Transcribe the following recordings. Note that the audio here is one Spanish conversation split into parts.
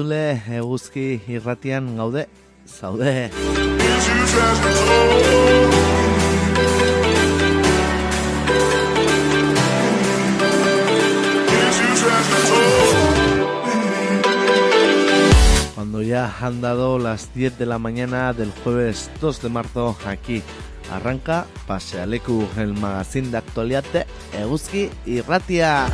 entzule eguzki irratian gaude, zaude. Cuando ya han dado las 10 de la mañana del jueves 2 de marzo aquí arranca Pasealeku, el magazine de actualidad de y Ratia.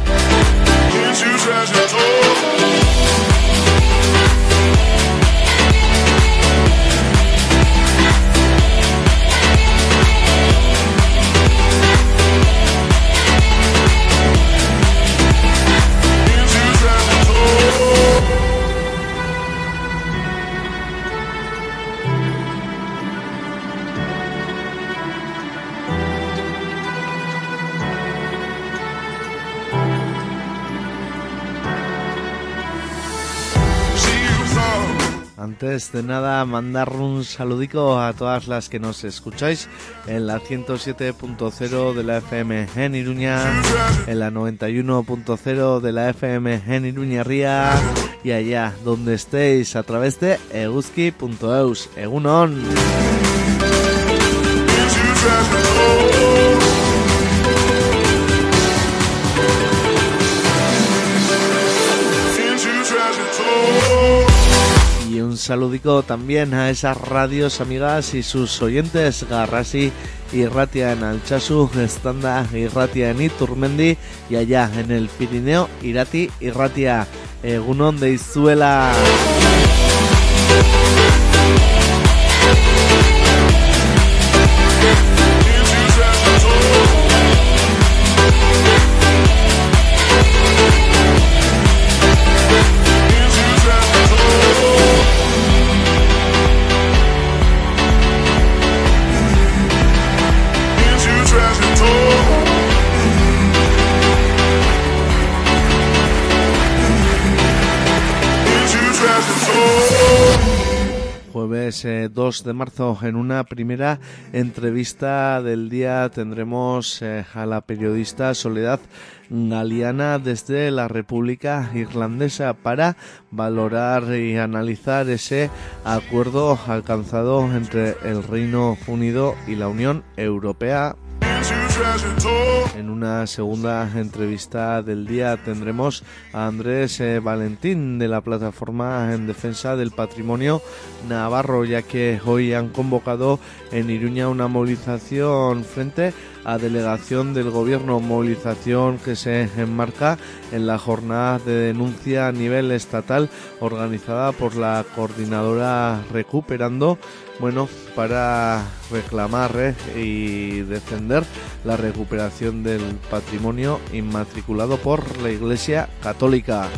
Antes de nada, mandar un saludico a todas las que nos escucháis en la 107.0 de la FM en Iruña, en la 91.0 de la FM en Iruña Ría y allá donde estéis a través de euski.eus. Egunon. Saludico también a esas radios amigas y sus oyentes Garrasi y Ratia en Alchazu, Estanda y Ratia en Iturmendi y allá en el Pirineo Irati y Ratia, Egunon de Izuela. Eh, 2 de marzo en una primera entrevista del día tendremos eh, a la periodista Soledad Galiana desde la República Irlandesa para valorar y analizar ese acuerdo alcanzado entre el Reino Unido y la Unión Europea en una segunda entrevista del día tendremos a Andrés eh, Valentín de la plataforma en defensa del patrimonio navarro, ya que hoy han convocado en Iruña una movilización frente a delegación del gobierno, movilización que se enmarca en la jornada de denuncia a nivel estatal organizada por la coordinadora Recuperando, bueno, para reclamar eh, y defender la recuperación del patrimonio inmatriculado por la Iglesia Católica.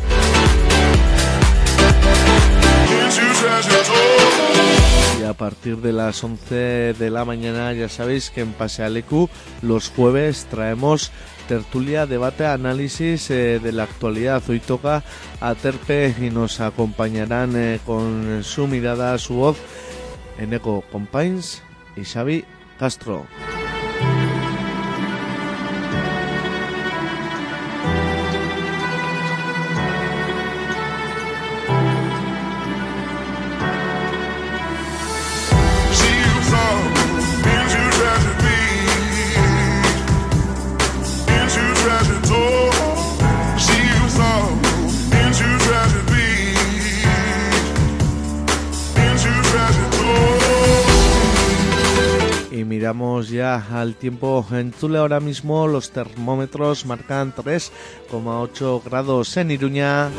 Y a partir de las 11 de la mañana ya sabéis que en Pasealecu los jueves traemos tertulia, debate, análisis eh, de la actualidad. Hoy toca a Terpe y nos acompañarán eh, con su mirada, su voz, en Eco Compains y Xavi Castro. Ya al tiempo. En Tule ahora mismo los termómetros marcan 3,8 grados. En Iruña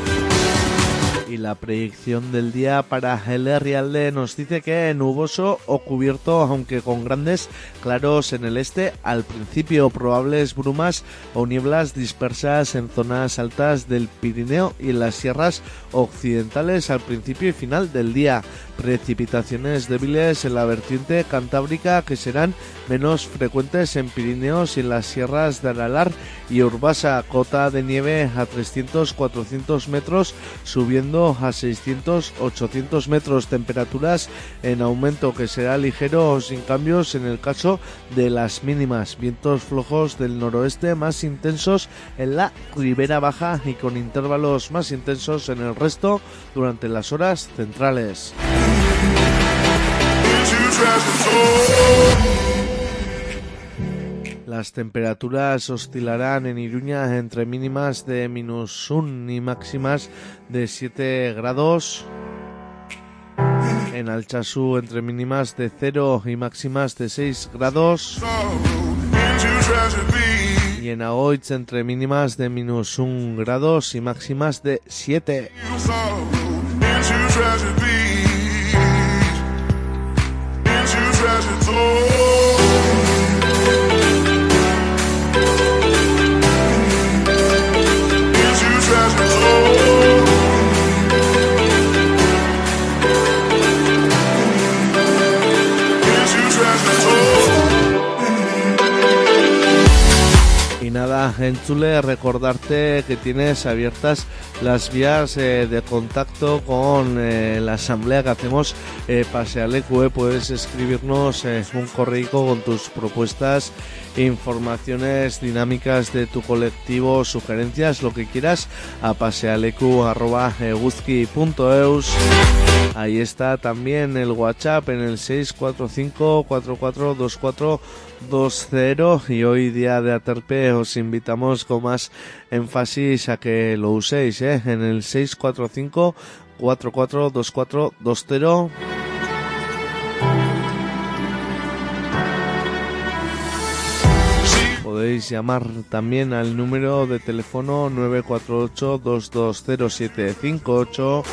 y la predicción del día para el Rialde nos dice que nuboso o cubierto, aunque con grandes claros en el este, al principio probables brumas o nieblas dispersas en zonas altas del Pirineo y en las sierras occidentales al principio y final del día. Precipitaciones débiles en la vertiente cantábrica que serán menos frecuentes en Pirineos y en las sierras de Aralar y Urbasa, cota de nieve a 300-400 metros, subiendo a 600-800 metros, temperaturas en aumento que será ligero o sin cambios en el caso de las mínimas, vientos flojos del noroeste más intensos en la ribera baja y con intervalos más intensos en el resto durante las horas centrales. Las temperaturas oscilarán en Iruña entre mínimas de minus 1 y máximas de 7 grados. En Alchazú entre mínimas de 0 y máximas de 6 grados. Y en Agoitz entre mínimas de minus 1 grados y máximas de 7. Nada, en Chule, recordarte que tienes abiertas las vías eh, de contacto con eh, la asamblea que hacemos eh, Pasealecu. Puedes escribirnos un correo con tus propuestas, informaciones dinámicas de tu colectivo, sugerencias, lo que quieras, a pasealecu.eus. Ahí está también el WhatsApp en el 645 4424 2.0 y hoy día de Aterpe os invitamos con más énfasis a que lo uséis ¿eh? en el 645 442420 Podéis llamar también al número de teléfono 948 220758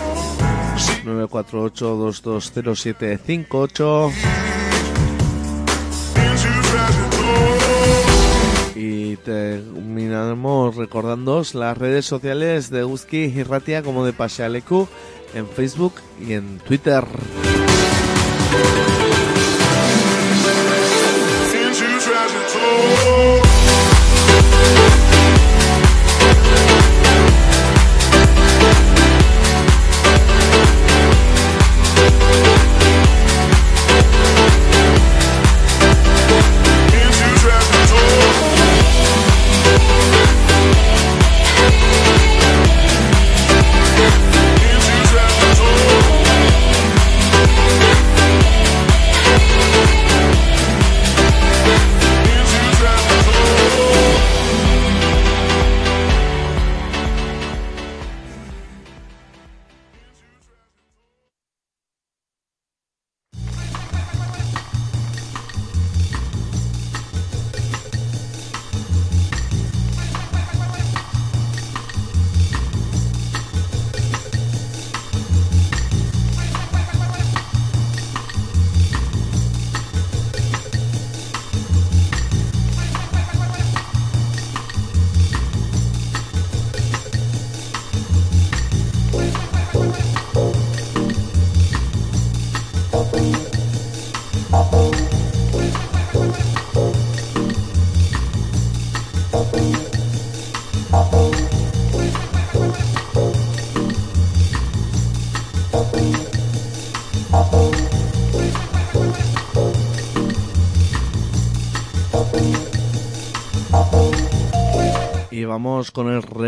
terminamos recordándoos las redes sociales de Guzki y Ratia como de Pasealecu en Facebook y en Twitter.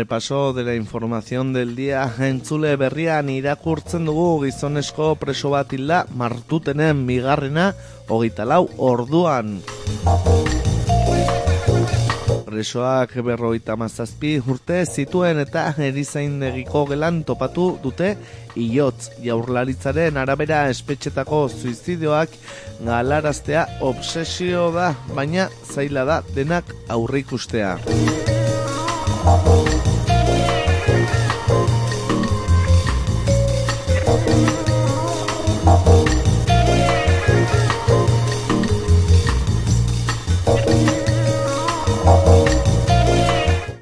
Repaso de la información del día entzule berrian irakurtzen dugu gizonesko preso bat hilda martutenen bigarrena hogeita lau orduan. Presoak berroita mazazpi urte zituen eta erizain negiko gelan topatu dute iotz jaurlaritzaren arabera espetxetako suizidioak galaraztea obsesio da, baina zaila da denak aurrikustea.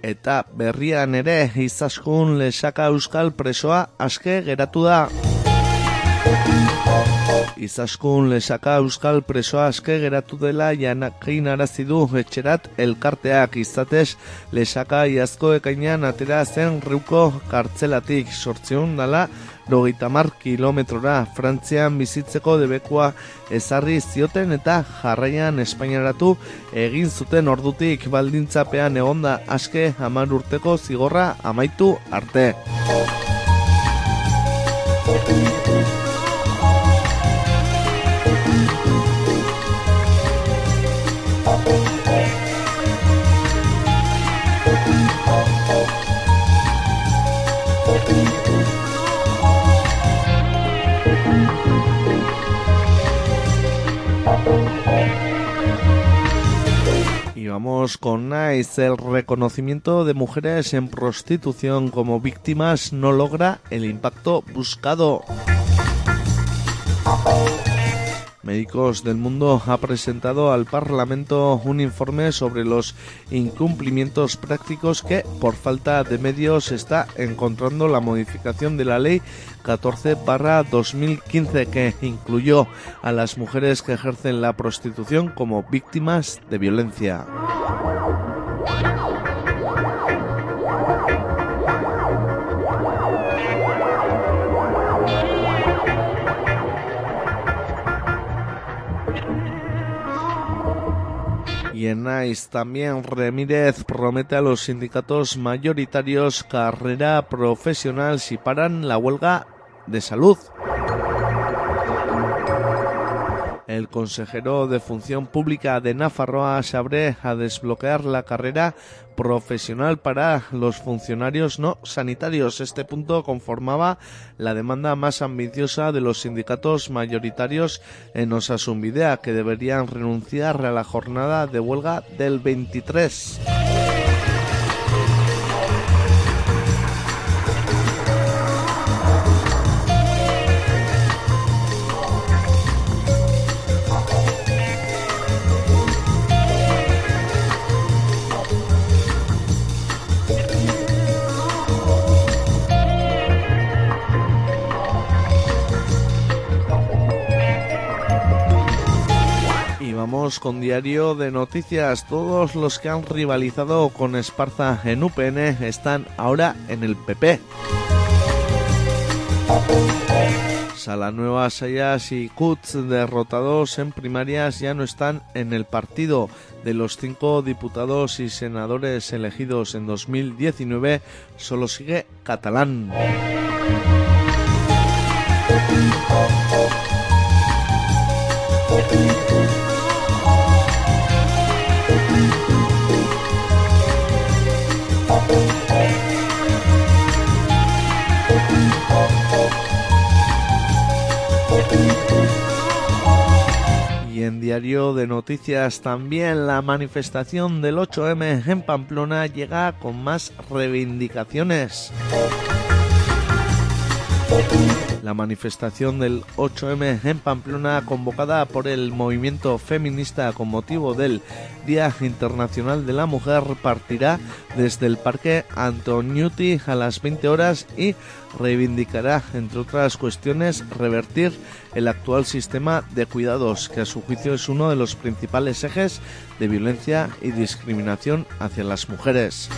Eta berrian ere izaskun lesaka euskal presoa aske geratu da. Izaskun lesaka euskal presoa aske geratu dela janakin arazi du etxerat elkarteak izatez lesaka iazko ekainan atera zen riuko kartzelatik sortzeun dala rogeita mar kilometrora Frantzian bizitzeko debekua ezarri zioten eta jarraian Espainiaratu egin zuten ordutik baldintzapean egonda aske hamar urteko zigorra amaitu arte. Con Nice. El reconocimiento de mujeres en prostitución como víctimas no logra el impacto buscado. Médicos del Mundo ha presentado al Parlamento un informe sobre los incumplimientos prácticos que, por falta de medios, está encontrando la modificación de la ley 14-2015 que incluyó a las mujeres que ejercen la prostitución como víctimas de violencia. También Remírez promete a los sindicatos mayoritarios carrera profesional si paran la huelga de salud. El consejero de Función Pública de Nafarroa se abre a desbloquear la carrera profesional para los funcionarios no sanitarios. Este punto conformaba la demanda más ambiciosa de los sindicatos mayoritarios en Osasumbidea, que deberían renunciar a la jornada de huelga del 23. Con diario de noticias. Todos los que han rivalizado con Esparza en UPN están ahora en el PP. Salanueva, Sayas y Kutz, derrotados en primarias, ya no están en el partido. De los cinco diputados y senadores elegidos en 2019, solo sigue Catalán. Diario de Noticias también la manifestación del 8M en Pamplona llega con más reivindicaciones. La manifestación del 8M en Pamplona, convocada por el movimiento feminista con motivo del Día Internacional de la Mujer, partirá desde el Parque Antoniuti a las 20 horas y reivindicará, entre otras cuestiones, revertir el actual sistema de cuidados, que a su juicio es uno de los principales ejes de violencia y discriminación hacia las mujeres.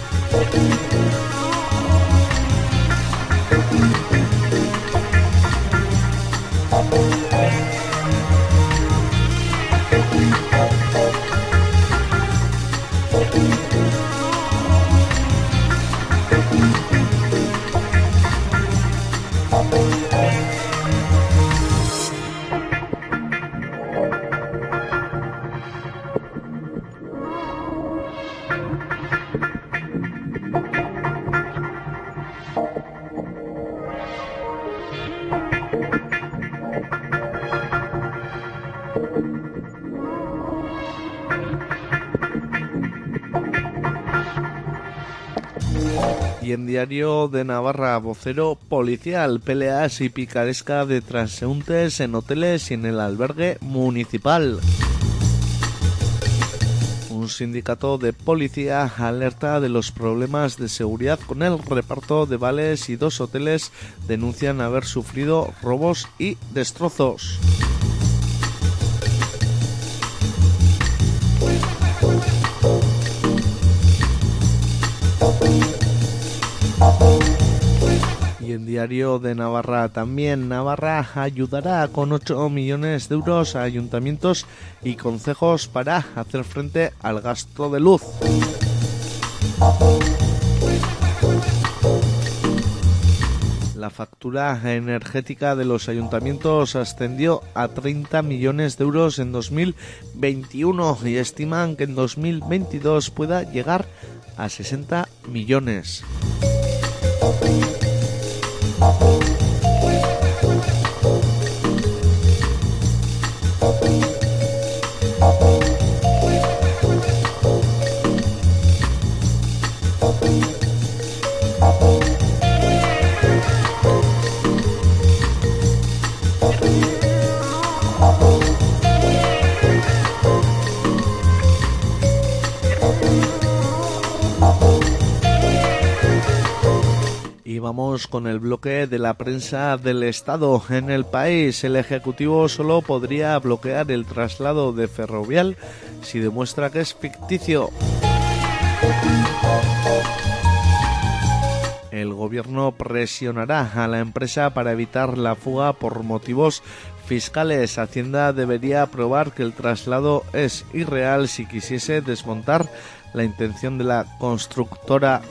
Diario de Navarra, vocero policial, peleas y picaresca de transeúntes en hoteles y en el albergue municipal. Un sindicato de policía alerta de los problemas de seguridad con el reparto de vales y dos hoteles denuncian haber sufrido robos y destrozos. Diario de Navarra también, Navarra ayudará con 8 millones de euros a ayuntamientos y concejos para hacer frente al gasto de luz. La factura energética de los ayuntamientos ascendió a 30 millones de euros en 2021 y estiman que en 2022 pueda llegar a 60 millones. Y con el bloque de la prensa del Estado. En el país, el Ejecutivo solo podría bloquear el traslado de Ferrovial si demuestra que es ficticio. El gobierno presionará a la empresa para evitar la fuga por motivos fiscales. Hacienda debería probar que el traslado es irreal si quisiese desmontar la intención de la constructora.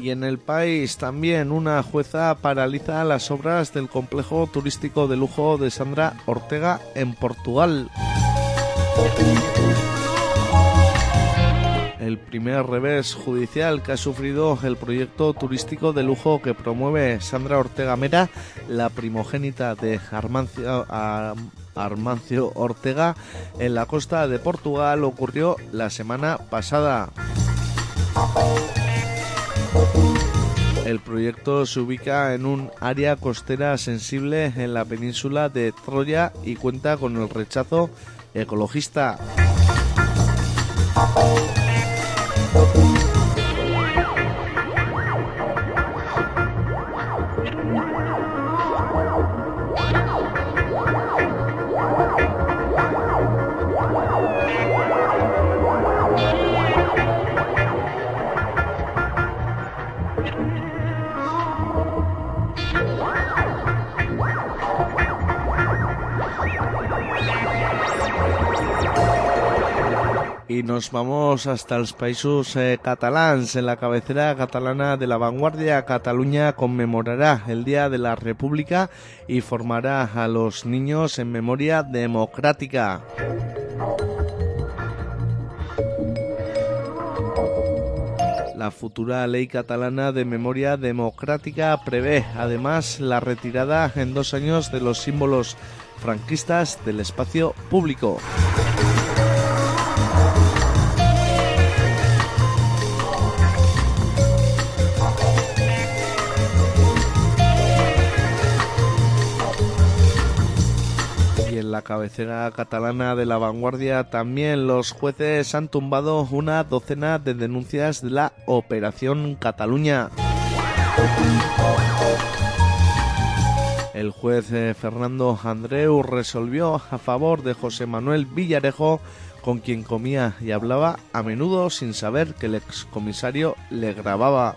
Y en el país también una jueza paraliza las obras del complejo turístico de lujo de Sandra Ortega en Portugal. El primer revés judicial que ha sufrido el proyecto turístico de lujo que promueve Sandra Ortega Mera, la primogénita de Armancio, Armancio Ortega, en la costa de Portugal ocurrió la semana pasada. El proyecto se ubica en un área costera sensible en la península de Troya y cuenta con el rechazo ecologista. Y nos vamos hasta los países eh, catalans. En la cabecera catalana de la vanguardia, Cataluña conmemorará el Día de la República y formará a los niños en memoria democrática. La futura ley catalana de memoria democrática prevé además la retirada en dos años de los símbolos franquistas del espacio público. La cabecera catalana de la vanguardia también los jueces han tumbado una docena de denuncias de la Operación Cataluña. El juez Fernando Andreu resolvió a favor de José Manuel Villarejo, con quien comía y hablaba a menudo sin saber que el excomisario le grababa.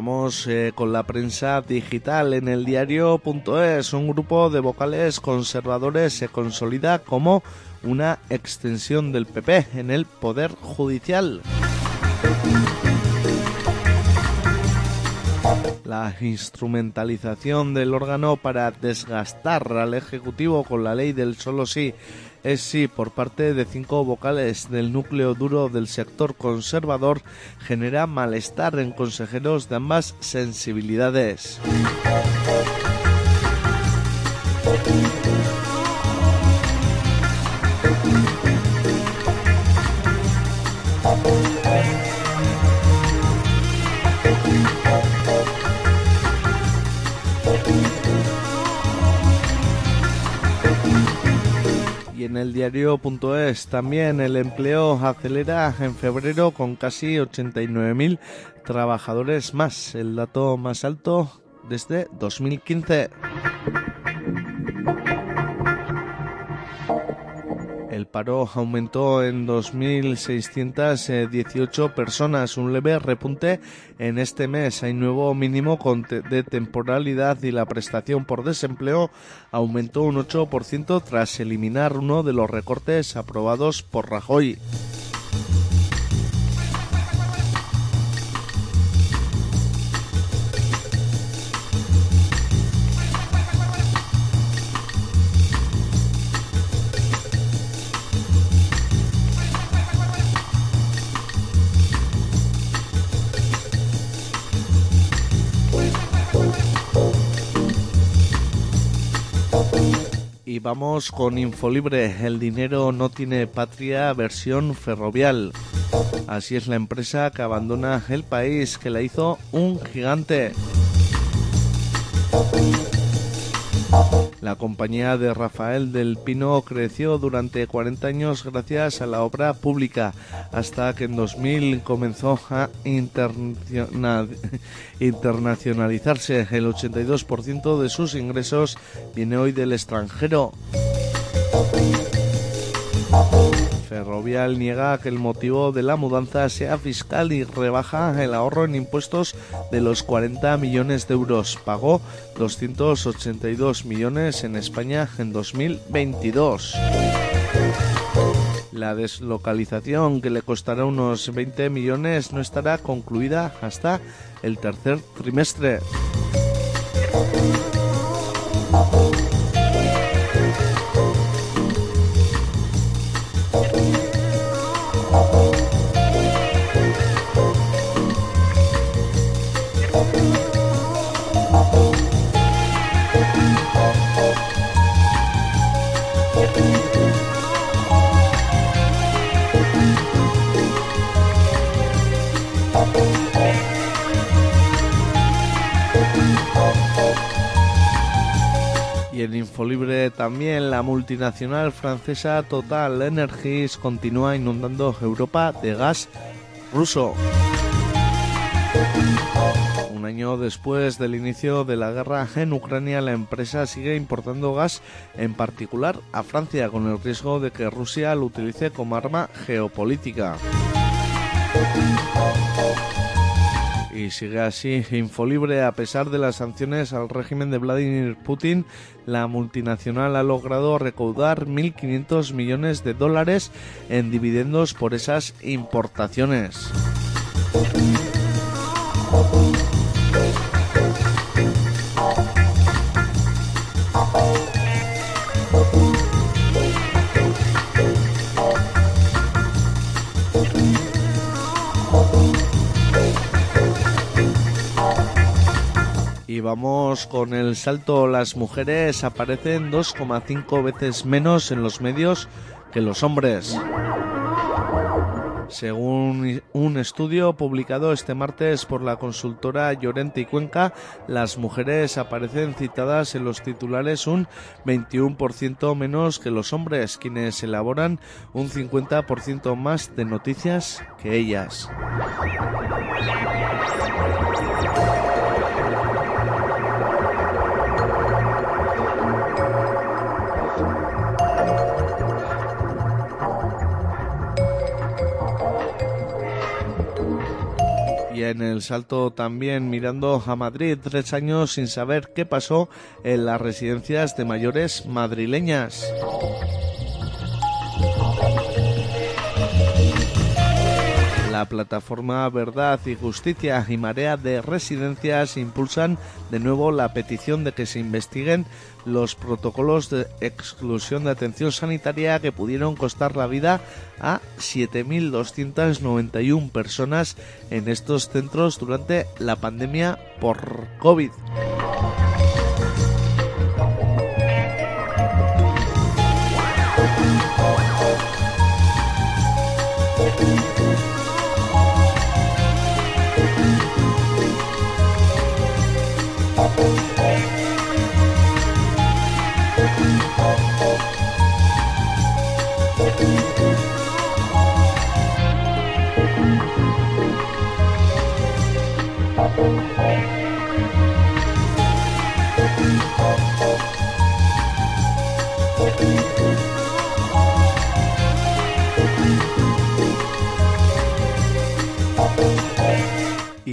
Vamos eh, con la prensa digital en el diario.es. Un grupo de vocales conservadores se consolida como una extensión del PP en el Poder Judicial. La instrumentalización del órgano para desgastar al Ejecutivo con la ley del solo sí es sí por parte de cinco vocales del núcleo duro del sector conservador genera malestar en consejeros de ambas sensibilidades. Y en el diario.es también el empleo acelera en febrero con casi 89.000 trabajadores más, el dato más alto desde 2015. El paro aumentó en 2.618 personas, un leve repunte en este mes. Hay nuevo mínimo de temporalidad y la prestación por desempleo aumentó un 8% tras eliminar uno de los recortes aprobados por Rajoy. Vamos con Infolibre, el dinero no tiene patria versión ferrovial. Así es la empresa que abandona el país, que la hizo un gigante. La compañía de Rafael del Pino creció durante 40 años gracias a la obra pública, hasta que en 2000 comenzó a internacionalizarse. El 82% de sus ingresos viene hoy del extranjero. Ferrovial niega que el motivo de la mudanza sea fiscal y rebaja el ahorro en impuestos de los 40 millones de euros. Pagó 282 millones en España en 2022. La deslocalización, que le costará unos 20 millones, no estará concluida hasta el tercer trimestre. También la multinacional francesa Total Energies continúa inundando Europa de gas ruso. Un año después del inicio de la guerra en Ucrania, la empresa sigue importando gas, en particular a Francia, con el riesgo de que Rusia lo utilice como arma geopolítica. Y sigue así Infolibre. A pesar de las sanciones al régimen de Vladimir Putin, la multinacional ha logrado recaudar 1.500 millones de dólares en dividendos por esas importaciones. Y vamos con el salto. Las mujeres aparecen 2,5 veces menos en los medios que los hombres. Según un estudio publicado este martes por la consultora Llorente y Cuenca, las mujeres aparecen citadas en los titulares un 21% menos que los hombres, quienes elaboran un 50% más de noticias que ellas. En el salto también mirando a Madrid, tres años sin saber qué pasó en las residencias de mayores madrileñas. La La plataforma Verdad y Justicia y Marea de Residencias impulsan de nuevo la petición de que se investiguen los protocolos de exclusión de atención sanitaria que pudieron costar la vida a 7.291 personas en estos centros durante la pandemia por COVID.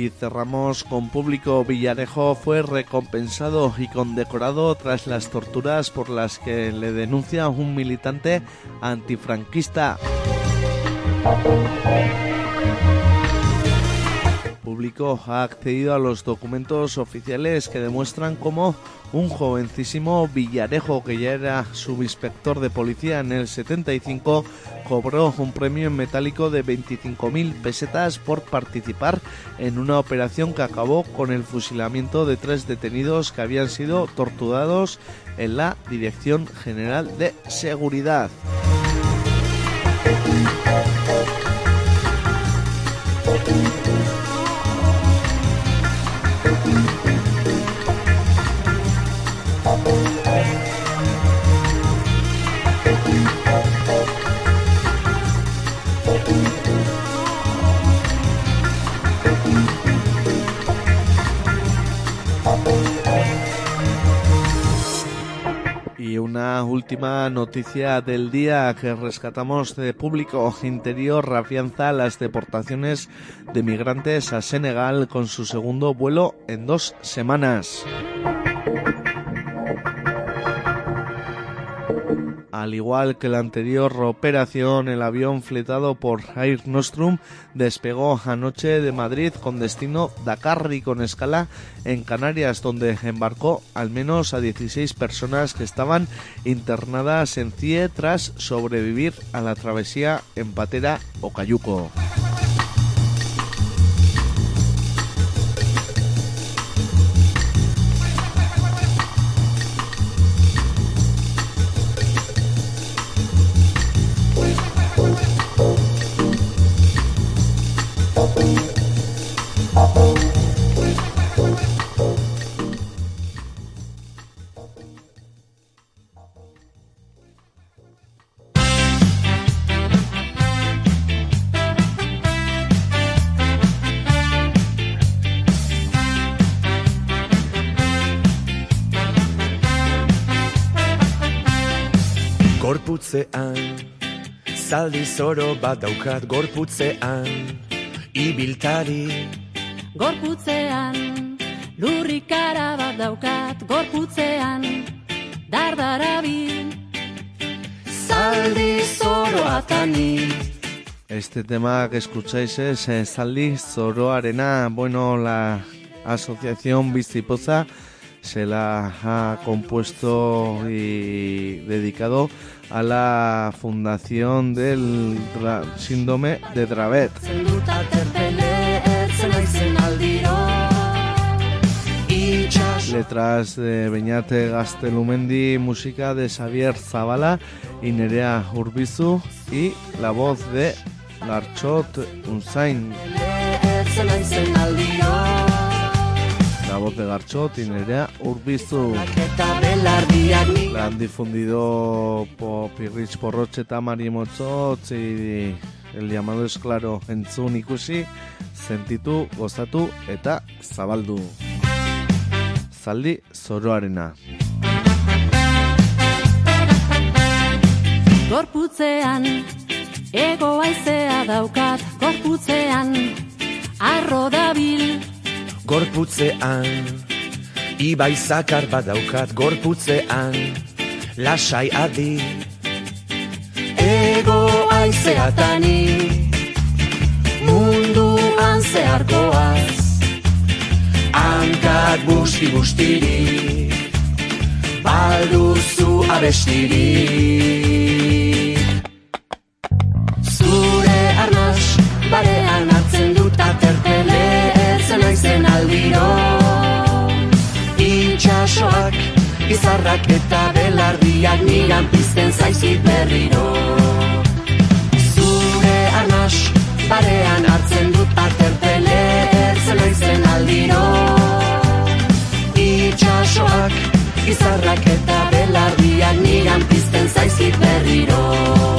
Y cerramos con público. Villarejo fue recompensado y condecorado tras las torturas por las que le denuncia un militante antifranquista ha accedido a los documentos oficiales que demuestran cómo un jovencísimo Villarejo, que ya era subinspector de policía en el 75, cobró un premio en metálico de 25.000 pesetas por participar en una operación que acabó con el fusilamiento de tres detenidos que habían sido torturados en la Dirección General de Seguridad. Noticia del día que rescatamos de público interior afianza las deportaciones de migrantes a Senegal con su segundo vuelo en dos semanas. Al igual que la anterior operación, el avión fletado por Air Nostrum despegó anoche de Madrid con destino Dakar y con escala en Canarias, donde embarcó al menos a 16 personas que estaban internadas en CIE tras sobrevivir a la travesía en Patera o Cayuco. Gorputzean Zaldi zoro bat daukat gorputzean Ibiltari. Gorputzean Lurrikara bat daukat gorputzean Dardarabi Zaldi zoro atani Este tema que escucháis es eh, Zaldi Zoro Arena, bueno, la asociación Vistipoza se la ha compuesto y dedicado a la fundación del síndrome de Dravet. Letras de Beñate Gastelumendi, música de Xavier Zavala y Nerea Urbizu y la voz de Garchot Unzain Gorrote Gartxo, Tinerea, Urbiztu Lan difundido po, Pirritz Porrotxe eta Mari Motzo Tzi El Llamado Esklaro entzun ikusi Sentitu, gozatu eta zabaldu. Zaldi zoroarena. Gorputzean, ego aizea daukat Gorputzean, arro dabil gorputzean Ibai zakar badaukat gorputzean Lasai adi. Ego aizeatani Mundu munduan zeharkoaz Hankak busti bustiri Balduzu abestiri izarrak eta belardiak Nigan pizten zaizit berriro. Zure arnaz barean hartzen dut aterpele Ertzen aizen aldiro. Itxasoak, izarrak eta belardiak Nigan pizten zaizit berriro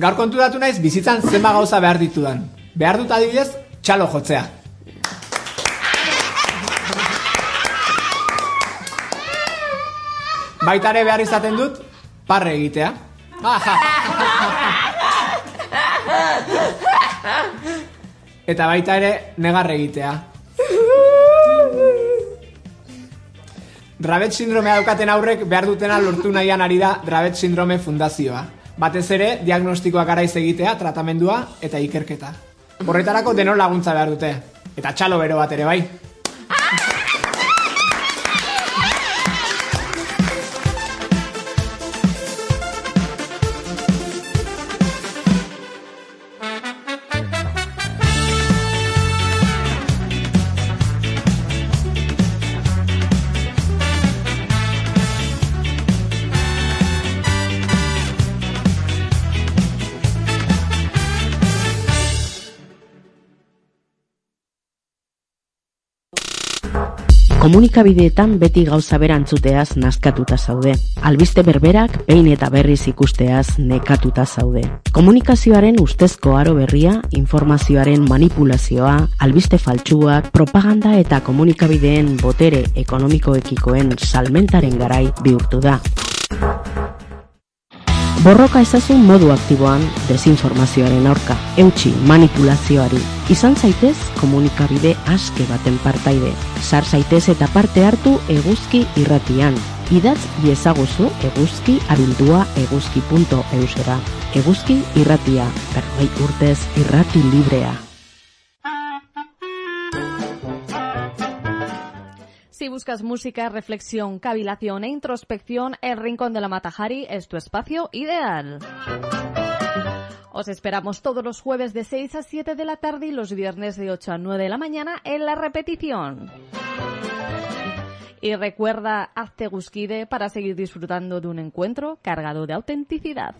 Gaur konturatu naiz bizitzan zenba gauza behar ditudan. Behar dut adibidez, txalo jotzea. Baita ere behar izaten dut, parre egitea. Eta baita ere, negar egitea. Dravet sindromea daukaten aurrek behar dutena lortu nahian ari da Dravet sindrome fundazioa. Batez ere, diagnostikoak garaiz egitea, tratamendua eta ikerketa. Horretarako denon laguntza behar dute. Eta txalo bero bat ere bai. Komunikabideetan beti gauza berantzuteaz naskatuta zaude. Albiste berberak behin eta berriz ikusteaz nekatuta zaude. Komunikazioaren ustezko aro berria, informazioaren manipulazioa, albiste faltsuak, propaganda eta komunikabideen botere ekonomikoekikoen salmentaren garai bihurtu da. Borroka ezazun modu aktiboan desinformazioaren aurka, eutxi manipulazioari. Izan zaitez komunikabide aske baten partaide. Sar zaitez eta parte hartu eguzki irratian. Idatz iezaguzu eguzki abildua eguzki.eusera. Eguzki irratia, berroi urtez irrati librea. Si buscas música, reflexión, cavilación e introspección, el Rincón de la Matajari es tu espacio ideal. Os esperamos todos los jueves de 6 a 7 de la tarde y los viernes de 8 a 9 de la mañana en la repetición. Y recuerda, hazte gusquide para seguir disfrutando de un encuentro cargado de autenticidad.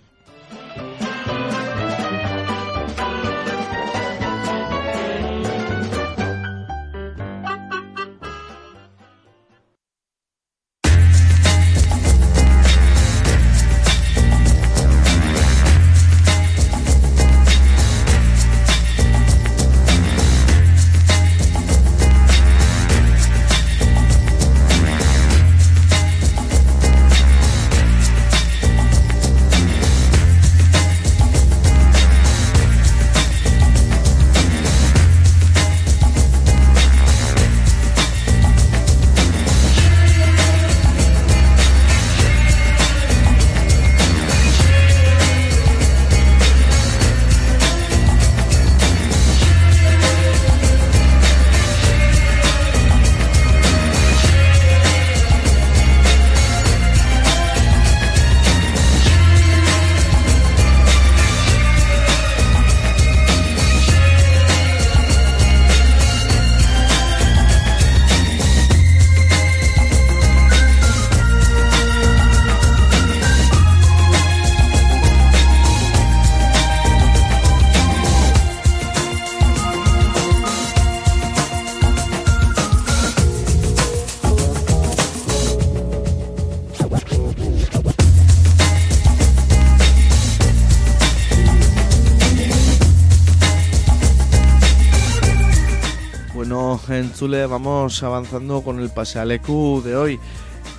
Vamos avanzando con el pasealecu de hoy.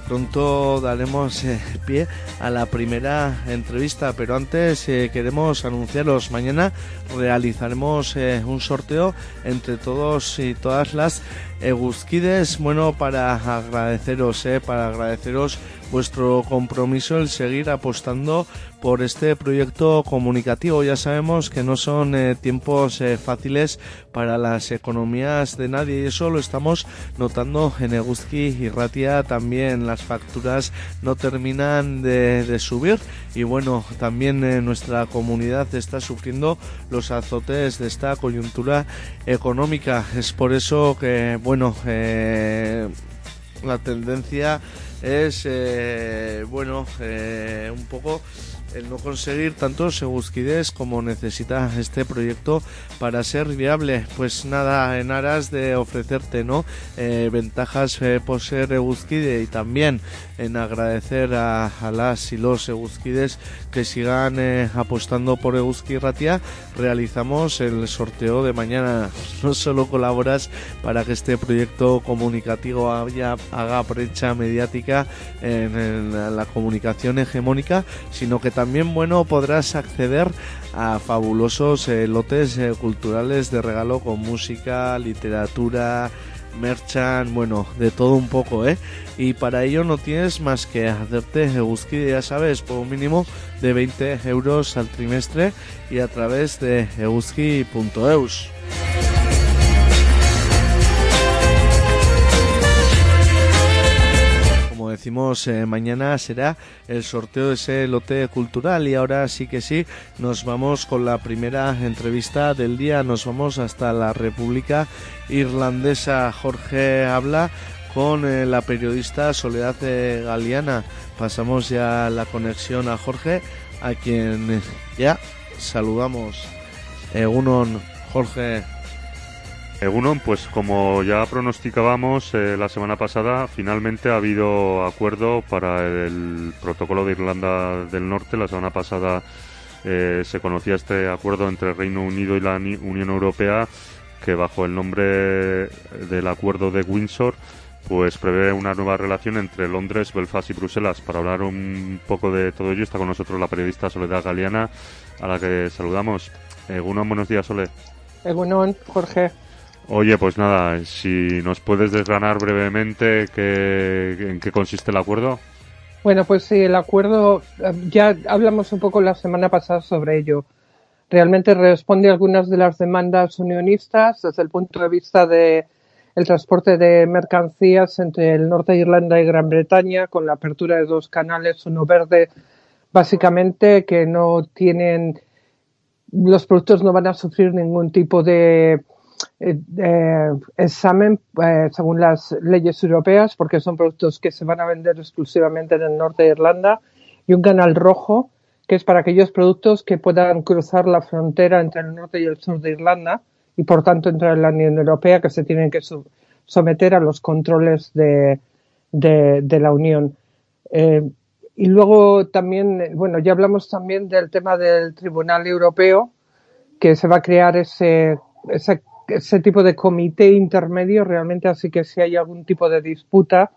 Pronto daremos eh, pie a la primera entrevista, pero antes eh, queremos anunciaros, mañana realizaremos eh, un sorteo entre todos y todas las Egusquides, bueno, para agradeceros, para agradeceros vuestro compromiso el seguir apostando por este proyecto comunicativo. Ya sabemos que no son eh, tiempos eh, fáciles para las economías de nadie y eso lo estamos notando en Eguzki y Ratia también. Las facturas no terminan de, subir y bueno, también eh, nuestra comunidad está sufriendo los azotes de esta coyuntura económica. Es por eso que, bueno, la tendencia es, bueno, un poco el no conseguir tantos segusquides como necesita este proyecto para ser viable. Pues nada, en aras de ofrecerte no eh, ventajas eh, por ser egusquide y también en agradecer a, las y los egusquides que sigan eh, apostando por Egusqui Ratia, realizamos el sorteo de mañana. No solo colaboras para que este proyecto comunicativo haya, haga brecha mediática en, en la comunicación hegemónica, sino que también también, bueno, podrás acceder a fabulosos eh, lotes eh, culturales de regalo con música, literatura, merchan, bueno, de todo un poco, ¿eh? Y para ello no tienes más que hacerte Euski, ya sabes, por un mínimo de 20 euros al trimestre y a través de euski.eus. decimos, eh, mañana será el sorteo de ese lote cultural y ahora sí que sí, nos vamos con la primera entrevista del día, nos vamos hasta la República Irlandesa. Jorge habla con eh, la periodista Soledad eh, Galeana. Pasamos ya la conexión a Jorge, a quien ya saludamos. Egunon, Jorge. Egunon, pues como ya pronosticábamos eh, la semana pasada, finalmente ha habido acuerdo para el protocolo de Irlanda del Norte. La semana pasada eh, se conocía este acuerdo entre Reino Unido y la Unión Europea, que bajo el nombre del acuerdo de Windsor, pues prevé una nueva relación entre Londres, Belfast y Bruselas. Para hablar un poco de todo ello está con nosotros la periodista Soledad Galeana, a la que saludamos. Egunon, buenos días, Soledad. Egunon, Jorge. Oye, pues nada, si nos puedes desgranar brevemente en qué consiste el acuerdo. Bueno, pues sí, el acuerdo, eh, ya hablamos un poco la semana pasada sobre ello. Realmente responde a algunas de las demandas unionistas desde el punto de vista de el transporte de mercancías entre el norte de Irlanda y Gran Bretaña, con la apertura de dos canales, uno verde, básicamente que no tienen, los productos no van a sufrir ningún tipo de eh, eh, examen eh, según las leyes europeas, porque son productos que se van a vender exclusivamente en el norte de Irlanda, y un canal rojo, que es para aquellos productos que puedan cruzar la frontera entre el norte y el sur de Irlanda, y por tanto entrar en la Unión Europea, que se tienen que someter a los controles de, de, la Unión. y luego también, bueno, ya hablamos también del tema del Tribunal Europeo, que se va a crear ese, ese ese tipo de comité intermedio realmente así que si hay algún tipo de disputa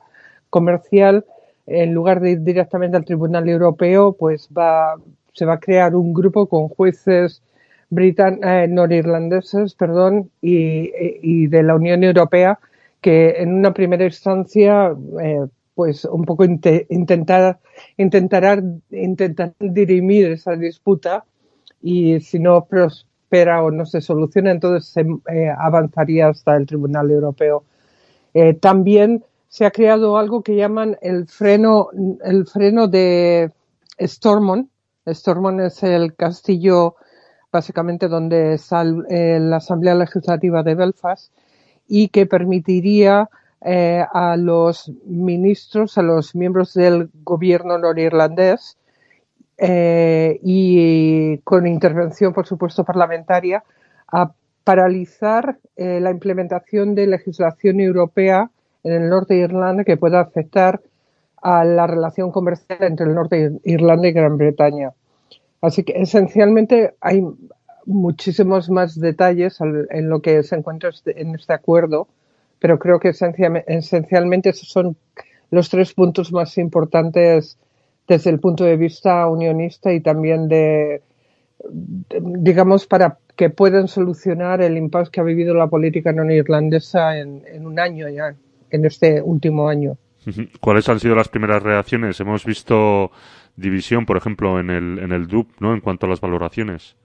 comercial, en lugar de ir directamente al Tribunal Europeo, pues va, se va a crear un grupo con jueces britan eh, norirlandeses perdón, y, de la Unión Europea que en una primera instancia eh, pues un poco intentar, intentará, intentar dirimir esa disputa y si no o no se soluciona, entonces se eh, avanzaría hasta el Tribunal Europeo. Eh, también se ha creado algo que llaman el freno, el freno de Stormont. Stormont es el castillo básicamente donde está eh, la Asamblea Legislativa de Belfast y que permitiría a los ministros, a los miembros del gobierno norirlandés, eh, y con intervención, por supuesto, parlamentaria, a paralizar eh, la implementación de legislación europea en el norte de Irlanda que pueda afectar a la relación comercial entre el norte de Irlanda y Gran Bretaña. Así que esencialmente hay muchísimos más detalles en lo que se encuentra este, en este acuerdo, pero creo que esencialmente esos son los tres puntos más importantes desde el punto de vista unionista y también de, digamos, para que puedan solucionar el impasse que ha vivido la política no irlandesa en, en un año ya, en este último año. ¿Cuáles han sido las primeras reacciones? Hemos visto división, por ejemplo, en el, en el DUP, ¿no? En cuanto a las valoraciones.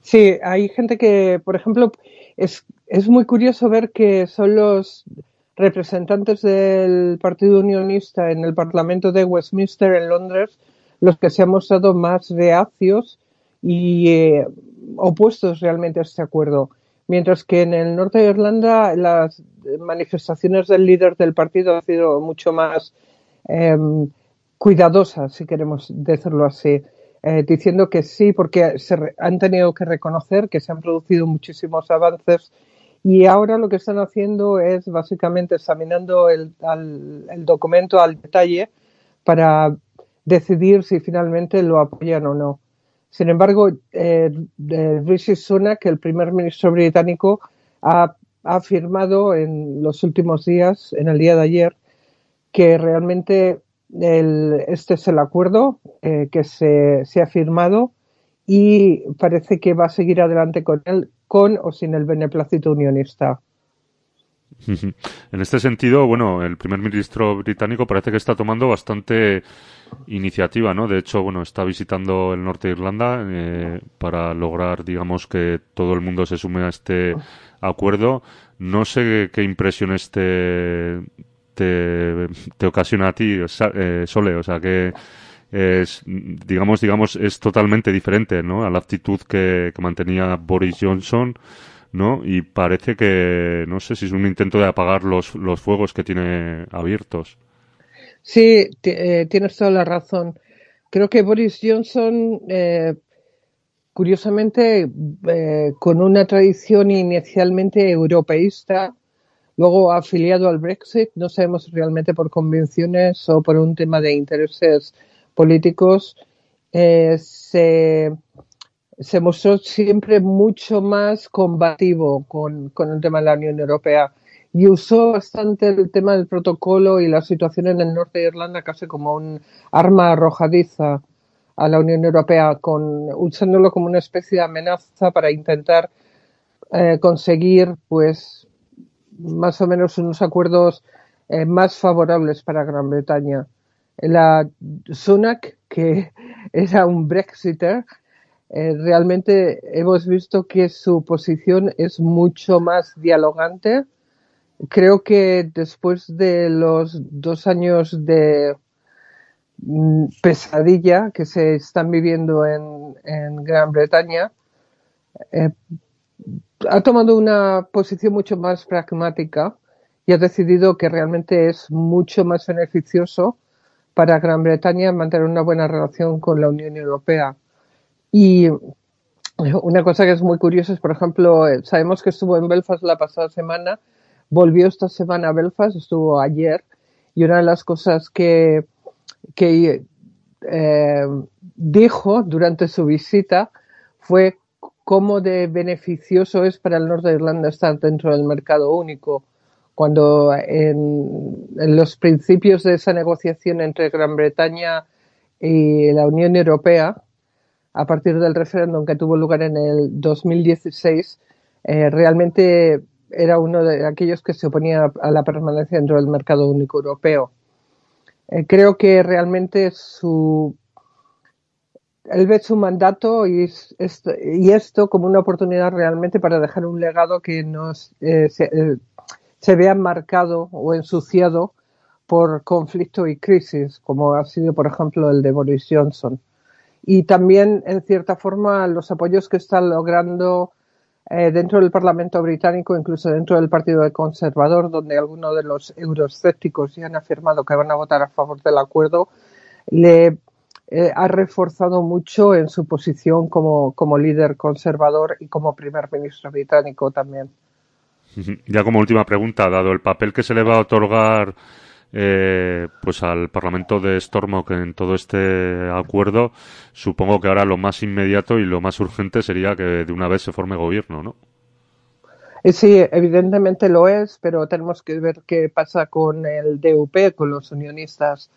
Sí, hay gente que, por ejemplo, es, es muy curioso ver que son los representantes del Partido Unionista en el Parlamento de Westminster en Londres los que se han mostrado más reacios y eh, opuestos realmente a este acuerdo. Mientras que en el norte de Irlanda las manifestaciones del líder del partido han sido mucho más em, cuidadosas, si queremos decirlo así, eh, diciendo que sí, porque se han tenido que reconocer que se han producido muchísimos avances y ahora lo que están haciendo es básicamente examinando el, el documento al detalle para decidir si finalmente lo apoyan o no. Sin embargo, eh, Rishi Sunak, el primer ministro británico, ha, afirmado en los últimos días, en el día de ayer, que realmente este es el acuerdo eh, que se, se, ha firmado y parece que va a seguir adelante con él, con o sin el beneplácito unionista. En este sentido, bueno, el primer ministro británico parece que está tomando bastante iniciativa, ¿no? De hecho, bueno, está visitando el norte de Irlanda eh, para lograr, digamos, que todo el mundo se sume a este acuerdo. No sé qué impresiones te, te, ocasiona a ti, eh, Sole, o sea, que es, digamos, digamos, es totalmente diferente, ¿no? A la actitud que mantenía Boris Johnson ¿no? Y parece que, no sé si es un intento de apagar los, los fuegos que tiene abiertos. Sí, eh, tienes toda la razón. Creo que Boris Johnson, eh, curiosamente, eh, con una tradición inicialmente europeísta, luego afiliado al Brexit, no sabemos realmente por convenciones o por un tema de intereses políticos, se se mostró siempre mucho más combativo con, el tema de la Unión Europea y usó bastante el tema del protocolo y la situación en el norte de Irlanda casi como un arma arrojadiza a la Unión Europea, con, usándolo como una especie de amenaza para intentar eh, conseguir, pues, más o menos unos acuerdos eh, más favorables para Gran Bretaña. La Sunak, que era un Brexiter, eh, realmente hemos visto que su posición es mucho más dialogante. Creo que después de los dos años de mm, pesadilla que se están viviendo en, Gran Bretaña, eh, ha tomado una posición mucho más pragmática y ha decidido que realmente es mucho más beneficioso para Gran Bretaña mantener una buena relación con la Unión Europea. Y una cosa que es muy curiosa es, por ejemplo, eh, sabemos que estuvo en Belfast la pasada semana, volvió esta semana a Belfast, estuvo ayer, y una de las cosas que, que eh, dijo durante su visita fue cómo de beneficioso es para el norte de Irlanda estar dentro del mercado único, cuando en, los principios de esa negociación entre Gran Bretaña y la Unión Europea, a partir del referéndum que tuvo lugar en el 2016, eh, realmente era uno de aquellos que se oponía a la permanencia dentro del mercado único europeo. Eh, creo que realmente su él ve su mandato y esto, como una oportunidad realmente para dejar un legado que nos eh, se, se, vea marcado o ensuciado por conflicto y crisis, como ha sido, por ejemplo, el de Boris Johnson y también, en cierta forma, los apoyos que están logrando eh, dentro del Parlamento británico, incluso dentro del Partido Conservador, donde algunos de los euroescépticos ya han afirmado que van a votar a favor del acuerdo, le eh, ha reforzado mucho en su posición como, como líder conservador y como primer ministro británico también. Ya como última pregunta, dado el papel que se le va a otorgar eh, pues al Parlamento de Stormok en todo este acuerdo, supongo que ahora lo más inmediato y lo más urgente sería que de una vez se forme gobierno, ¿no? Eh, sí, evidentemente lo es, pero tenemos que ver qué pasa con el DUP, con los unionistas.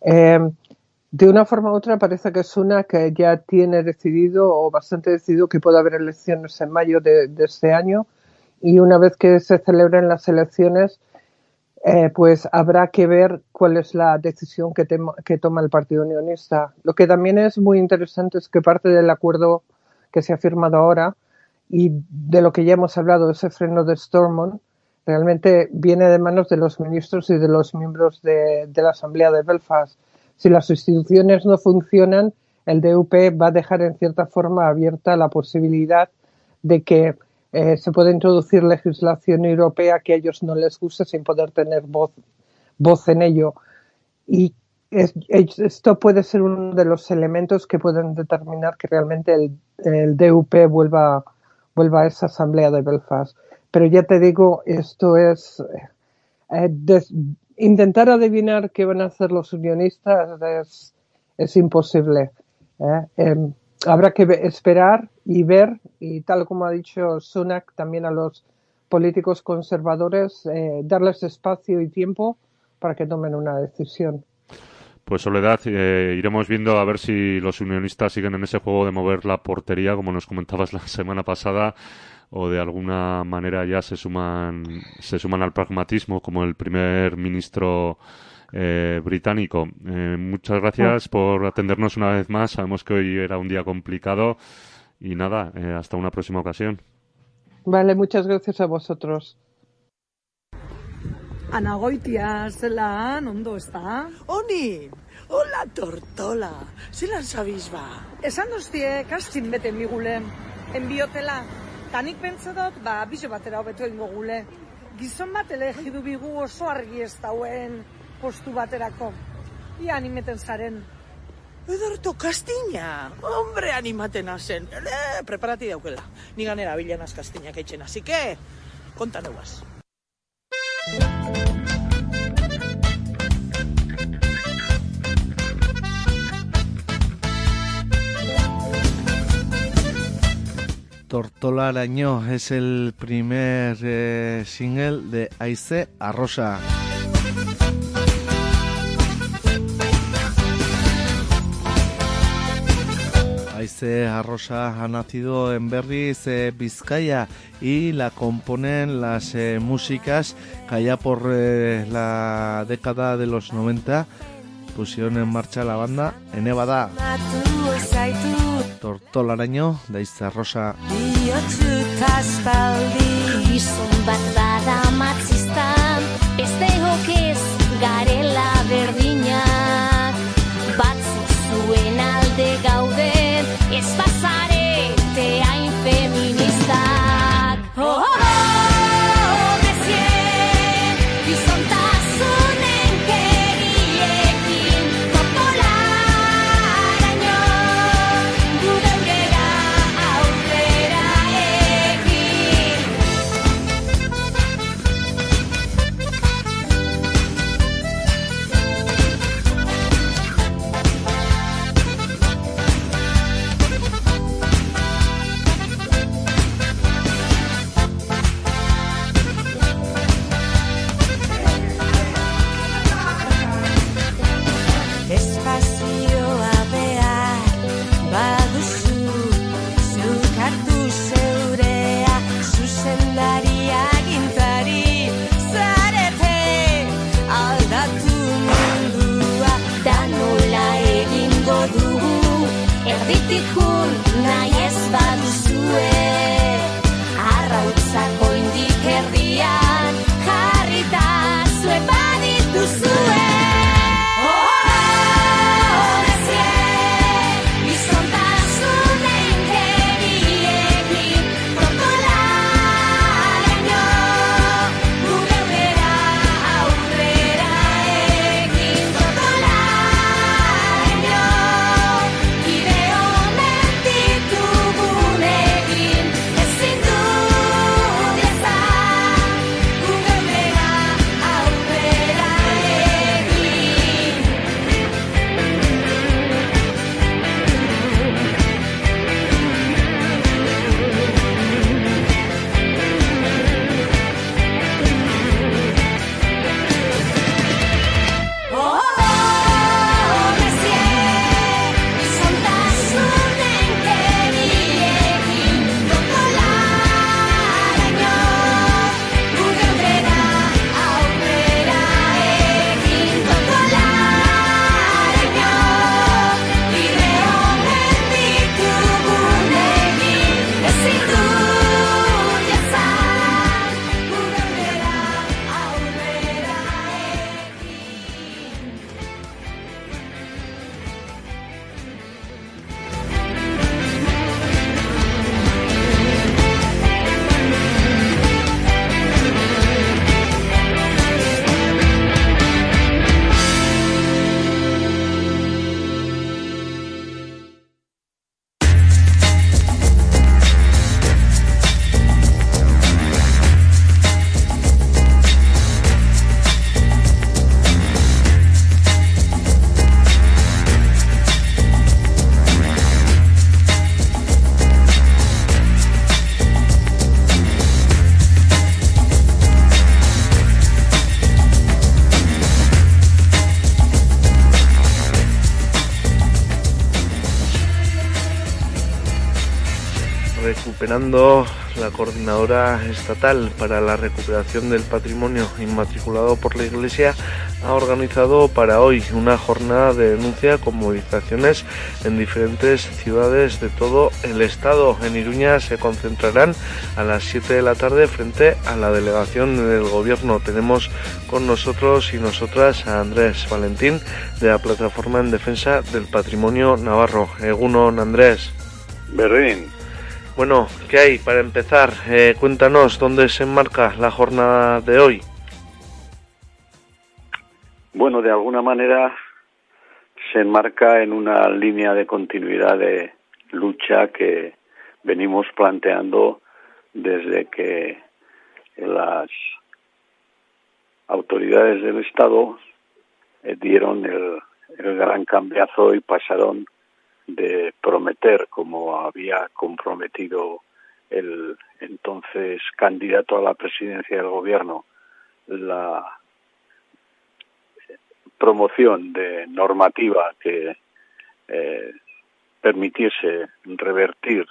Eh, de una forma u otra parece que es una que ya tiene decidido o bastante decidido que puede haber elecciones en mayo de, este año y una vez que se celebren las elecciones eh, pues habrá que ver cuál es la decisión que, que, toma el Partido Unionista. Lo que también es muy interesante es que parte del acuerdo que se ha firmado ahora y de lo que ya hemos hablado, ese freno de Stormont, realmente viene de manos de los ministros y de los miembros de, la Asamblea de Belfast. Si las instituciones no funcionan, el DUP va a dejar en cierta forma abierta la posibilidad de que eh, se pueda introducir legislación europea que a ellos no les guste sin poder tener voz, voz en ello. Y esto puede ser uno de los elementos que pueden determinar que realmente el, el DUP vuelva vuelva a esa asamblea de Belfast. Pero ya te digo, esto es eh, intentar adivinar qué van a hacer los unionistas es, es imposible. ¿eh? Em, habrá que esperar y ver, y tal como ha dicho Sunak, también a los políticos conservadores, eh, darles espacio y tiempo para que tomen una decisión. Pues Soledad, eh, iremos viendo a ver si los unionistas siguen en ese juego de mover la portería, como nos comentabas la semana pasada, o de alguna manera ya se suman, se suman al pragmatismo, como el primer ministro eh, británico. Eh, muchas gracias oh. por atendernos una vez más. Sabemos que hoy era un día complicado y nada, hasta una próxima ocasión. Vale, muchas gracias a vosotros. Anagoitia, zelan, ondo, ez da? Oni, hola tortola, zelan zabiz ba? Esan duztie, kastin bete migule, enbiotela, tanik pentsa dut, ba, bizo batera hobeto ingo gule. Gizon bat elegidu bigu oso argi ez dauen postu baterako. Ia animeten zaren. Edorto, kastina! Hombre, animaten zen. Eh, preparati daukela. Ni ganera bilen az kastinak etxen, así que, kontan eguaz. Tortola Arañó es el primer eh, single de Aice Arrosa. Aice Arrosa ha nacido en Berriz, eh, Vizcaya, y la componen las eh, músicas que allá por la década de los 90 pusieron en marcha la banda en Nevada. Tortolaraino da izarrosa. La coordinadora estatal para la recuperación del patrimonio inmatriculado por la Iglesia ha organizado para hoy una jornada de denuncia con movilizaciones en diferentes ciudades de todo el estado. En Iruña se concentrarán a las 7 de la tarde frente a la delegación del gobierno. Tenemos con nosotros y nosotras a Andrés Valentín de la Plataforma en Defensa del Patrimonio Navarro. Egunon, Andrés. Berrín. Bueno, ¿qué hay para empezar? Eh, cuéntanos dónde se enmarca la jornada de hoy. Bueno, de alguna manera se enmarca en una línea de continuidad de lucha que venimos planteando desde que las autoridades del Estado eh, dieron el, el gran cambiazo y pasaron de prometer, como había comprometido el entonces candidato a la presidencia del gobierno, la promoción de normativa que eh, permitiese revertir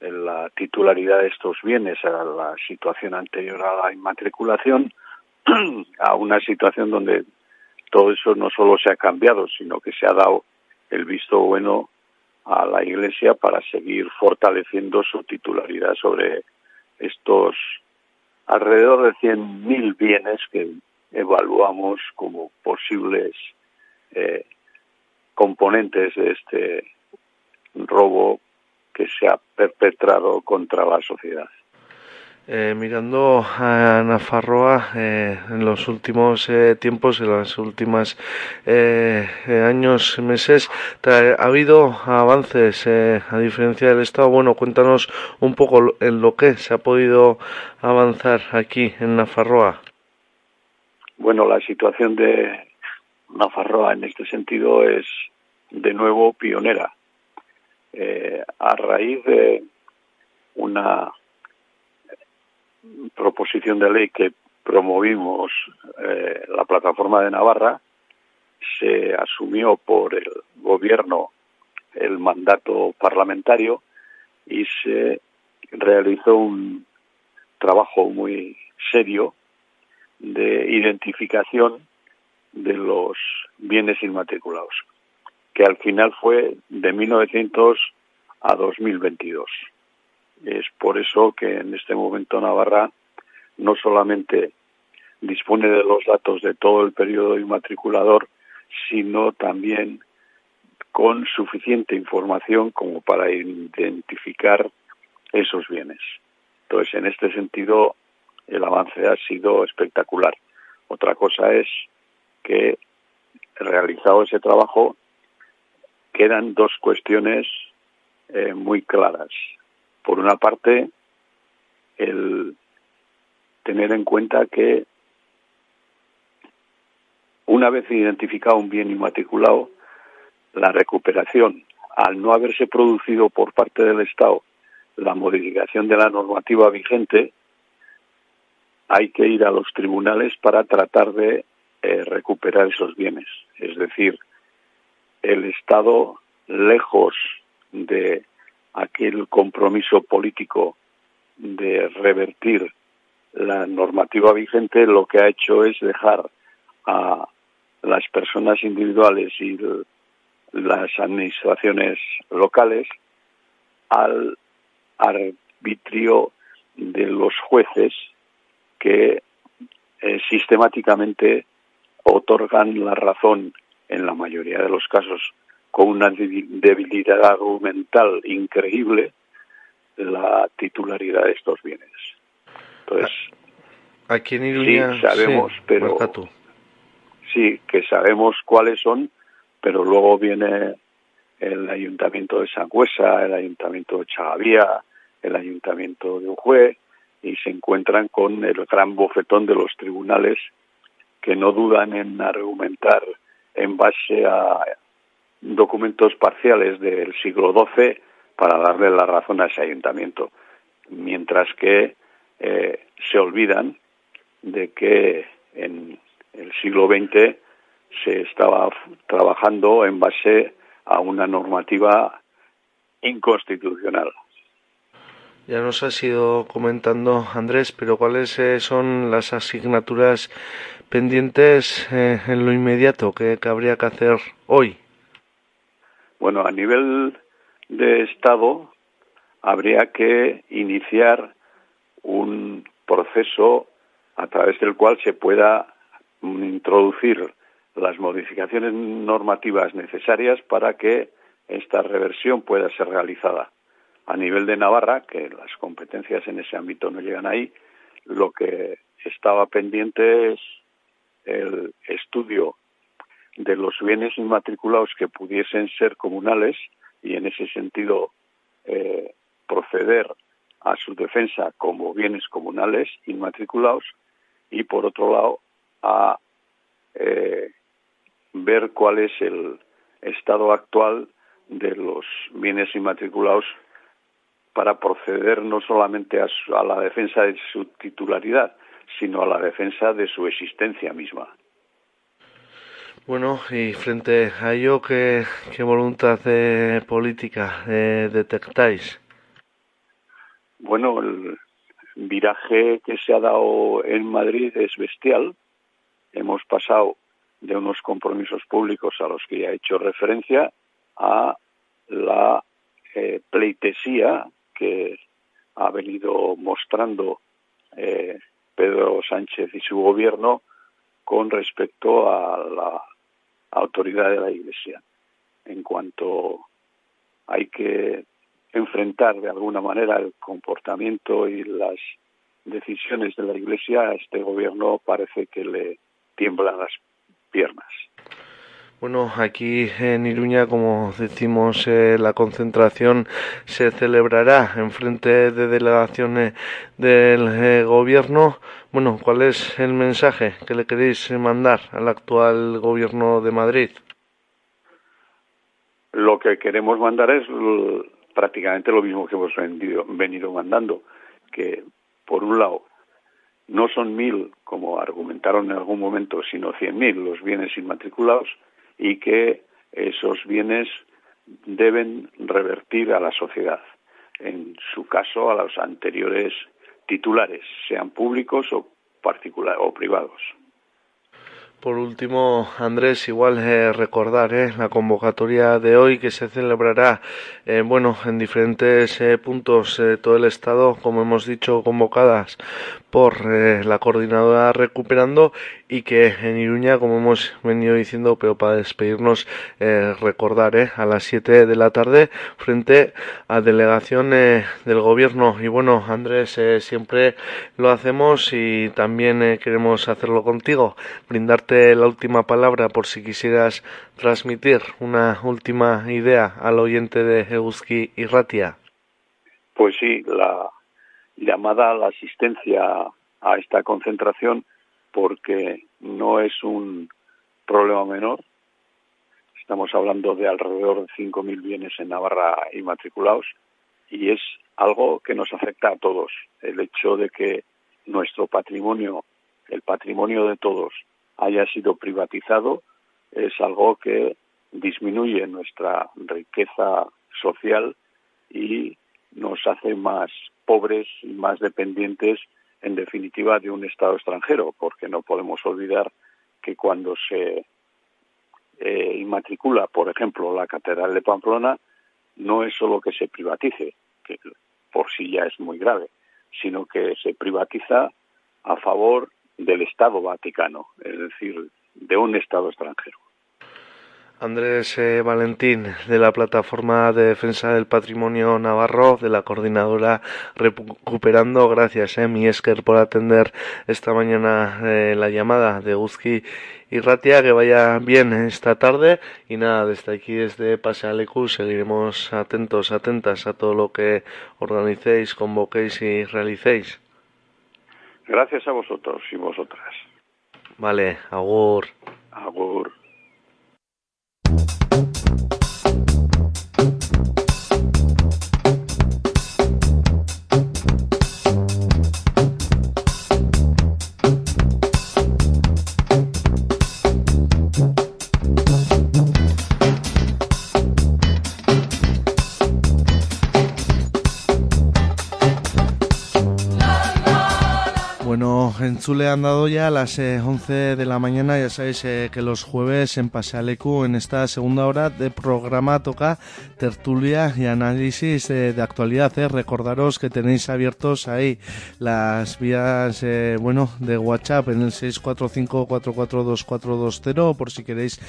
la titularidad de estos bienes a la situación anterior a la inmatriculación, a una situación donde todo eso no solo se ha cambiado, sino que se ha dado el visto bueno a la Iglesia para seguir fortaleciendo su titularidad sobre estos alrededor de 100.000 bienes que evaluamos como posibles eh, componentes de este robo que se ha perpetrado contra la sociedad. Eh, mirando a Nafarroa eh, en los últimos eh, tiempos, en los últimos eh, años, meses, ha habido avances a diferencia del Estado. Bueno, cuéntanos un poco en lo que se ha podido avanzar aquí en Nafarroa. Bueno, la situación de Nafarroa en este sentido es de nuevo pionera. a raíz de una proposición de ley que promovimos eh, la plataforma de Navarra, se asumió por el gobierno el mandato parlamentario y se realizó un trabajo muy serio de identificación de los bienes inmatriculados, que al final fue de 1900 a 2022. Es por eso que en este momento Navarra no solamente dispone de los datos de todo el periodo inmatriculador, sino también con suficiente información como para identificar esos bienes. Entonces, en este sentido, el avance ha sido espectacular. Otra cosa es que, realizado ese trabajo, quedan dos cuestiones eh, muy claras por una parte, el tener en cuenta que una vez identificado un bien inmatriculado, la recuperación, al no haberse producido por parte del Estado la modificación de la normativa vigente, hay que ir a los tribunales para tratar de eh, recuperar esos bienes. Es decir, el Estado, lejos de aquel compromiso político de revertir la normativa vigente, lo que ha hecho es dejar a las personas individuales y las administraciones locales al arbitrio de los jueces que eh, sistemáticamente otorgan la razón en la mayoría de los casos con una debilidad argumental increíble la titularidad de estos bienes. Entonces, aquí en sí sabemos, pero sí que sabemos cuáles son, pero luego viene el ayuntamiento de Sangüesa, el ayuntamiento de Chagavía, el ayuntamiento de Ujue y se encuentran con el gran bofetón de los tribunales que no dudan en argumentar en base a documentos parciales del siglo XII para darle la razón a ese ayuntamiento, mientras que eh, se olvidan de que en el siglo XX se estaba trabajando en base a una normativa inconstitucional. Ya nos has ido comentando, Andrés, pero ¿cuáles eh, son las asignaturas pendientes eh, en lo inmediato que, habría que hacer hoy? Bueno, a nivel de Estado habría que iniciar un proceso a través del cual se pueda introducir las modificaciones normativas necesarias para que esta reversión pueda ser realizada. A nivel de Navarra, que las competencias en ese ámbito no llegan ahí, lo que estaba pendiente es el estudio de los bienes inmatriculados que pudiesen ser comunales y en ese sentido eh, proceder a su defensa como bienes comunales inmatriculados y por otro lado a eh, ver cuál es el estado actual de los bienes inmatriculados para proceder no solamente a, la defensa de su titularidad, sino a la defensa de su existencia misma. Bueno, y frente a ello, ¿qué, voluntad de política eh, detectáis? Bueno, el viraje que se ha dado en Madrid es bestial. Hemos pasado de unos compromisos públicos a los que ya he hecho referencia a la eh, pleitesía que ha venido mostrando eh, Pedro Sánchez y su gobierno con respecto a la autoridad de la Iglesia. En cuanto hay que enfrentar de alguna manera el comportamiento y las decisiones de la Iglesia, a este gobierno parece que le tiemblan las piernas. Bueno, aquí en Iruña, como decimos, eh, la concentración se celebrará en frente de delegaciones del eh, gobierno. Bueno, ¿cuál es el mensaje que le queréis mandar al actual gobierno de Madrid? Lo que queremos mandar es prácticamente lo mismo que hemos venido mandando, que por un lado no son mil, como argumentaron en algún momento, sino cien mil los bienes inmatriculados y que esos bienes deben revertir a la sociedad, en su caso a los anteriores titulares, sean públicos o, particular, o privados. Por último, Andrés, igual eh, recordar eh, la convocatoria de hoy que se celebrará eh, bueno, en diferentes puntos de todo el Estado, como hemos dicho, convocadas por la coordinadora Recuperando y que en Iruña, como hemos venido diciendo, pero para despedirnos, recordar a las 7 de la tarde frente a delegación del Gobierno. Y bueno, Andrés, siempre lo hacemos y también queremos hacerlo contigo, brindarte la última palabra por si quisieras transmitir una última idea al oyente de Euski Ratia. Pues sí, la llamada a la asistencia a esta concentración porque no es un problema menor. Estamos hablando de alrededor de 5.000 bienes en Navarra inmatriculados y es algo que nos afecta a todos. El hecho de que nuestro patrimonio, el patrimonio de todos, haya sido privatizado es algo que disminuye nuestra riqueza social y nos hace más pobres y más dependientes en definitiva de un Estado extranjero, porque no podemos olvidar que cuando se eh, inmatricula, por ejemplo, la Catedral de Pamplona, no es solo que se privatice, que por sí ya es muy grave, sino que se privatiza a favor del Estado Vaticano, es decir, de un Estado extranjero. Andrés eh, Valentín, de la Plataforma de Defensa del Patrimonio Navarro, de la coordinadora Recuperando. Gracias, eh, mi Esker, por atender esta mañana eh, la llamada de Uzki y Ratia. Que vaya bien esta tarde. Y nada, desde aquí, desde Pasealecu, seguiremos atentos, atentas a todo lo que organicéis, convoquéis y realicéis. Gracias a vosotros y vosotras. Vale, agur. Agur. you Bueno, en Zule han dado ya las 11 eh, de la mañana, ya sabéis eh, que los jueves en Pasealecu, en esta segunda hora de programa, toca tertulia y análisis eh, de actualidad. Recordaros que tenéis abiertos ahí las vías, bueno, de WhatsApp en el 645-442420 por si queréis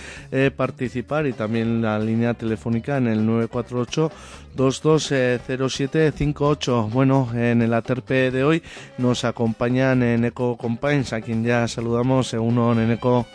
participar y también la línea telefónica en el 948 220758. Bueno, en el Aterpe de hoy nos acompañan en Eco Compines, a quien ya saludamos, uno en Eco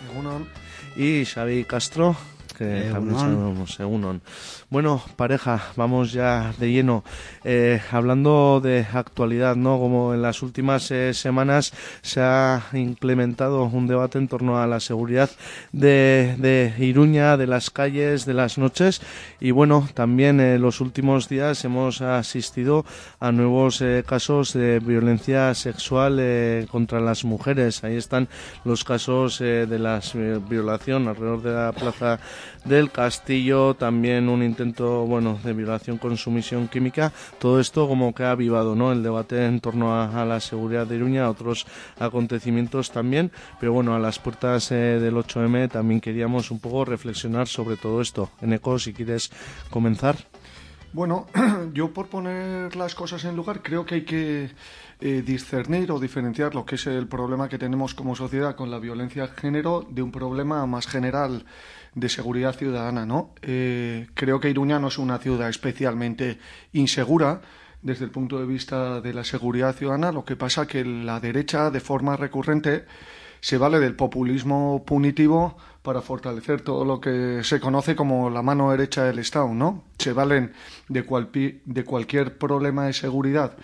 y Xavi Castro, que también saludamos, Egunon. Bueno, pareja, vamos ya de lleno. Eh, hablando de actualidad, ¿no? Como en las últimas eh, semanas se ha implementado un debate en torno a la seguridad de, de Iruña, de las calles, de las noches. Y bueno, también en eh, los últimos días hemos asistido a nuevos casos de violencia sexual contra las mujeres. Ahí están los casos de la violación alrededor de la plaza del castillo, también un intento bueno de violación con sumisión química. Todo esto como que ha avivado ¿no? el debate en torno a, la seguridad de Iruña, otros acontecimientos también. Pero bueno, a las puertas eh, del 8M también queríamos un poco reflexionar sobre todo esto. Eneco, si quieres comenzar. Bueno, yo por poner las cosas en lugar creo que hay que eh, discernir o diferenciar lo que es el problema que tenemos como sociedad con la violencia de género de un problema más general de seguridad ciudadana, ¿no? Eh, creo que Iruña no es una ciudad especialmente insegura desde el punto de vista de la seguridad ciudadana, lo que pasa que la derecha, de forma recurrente, se vale del populismo punitivo para fortalecer todo lo que se conoce como la mano derecha del Estado, ¿no? Se valen de, de cualquier problema de seguridad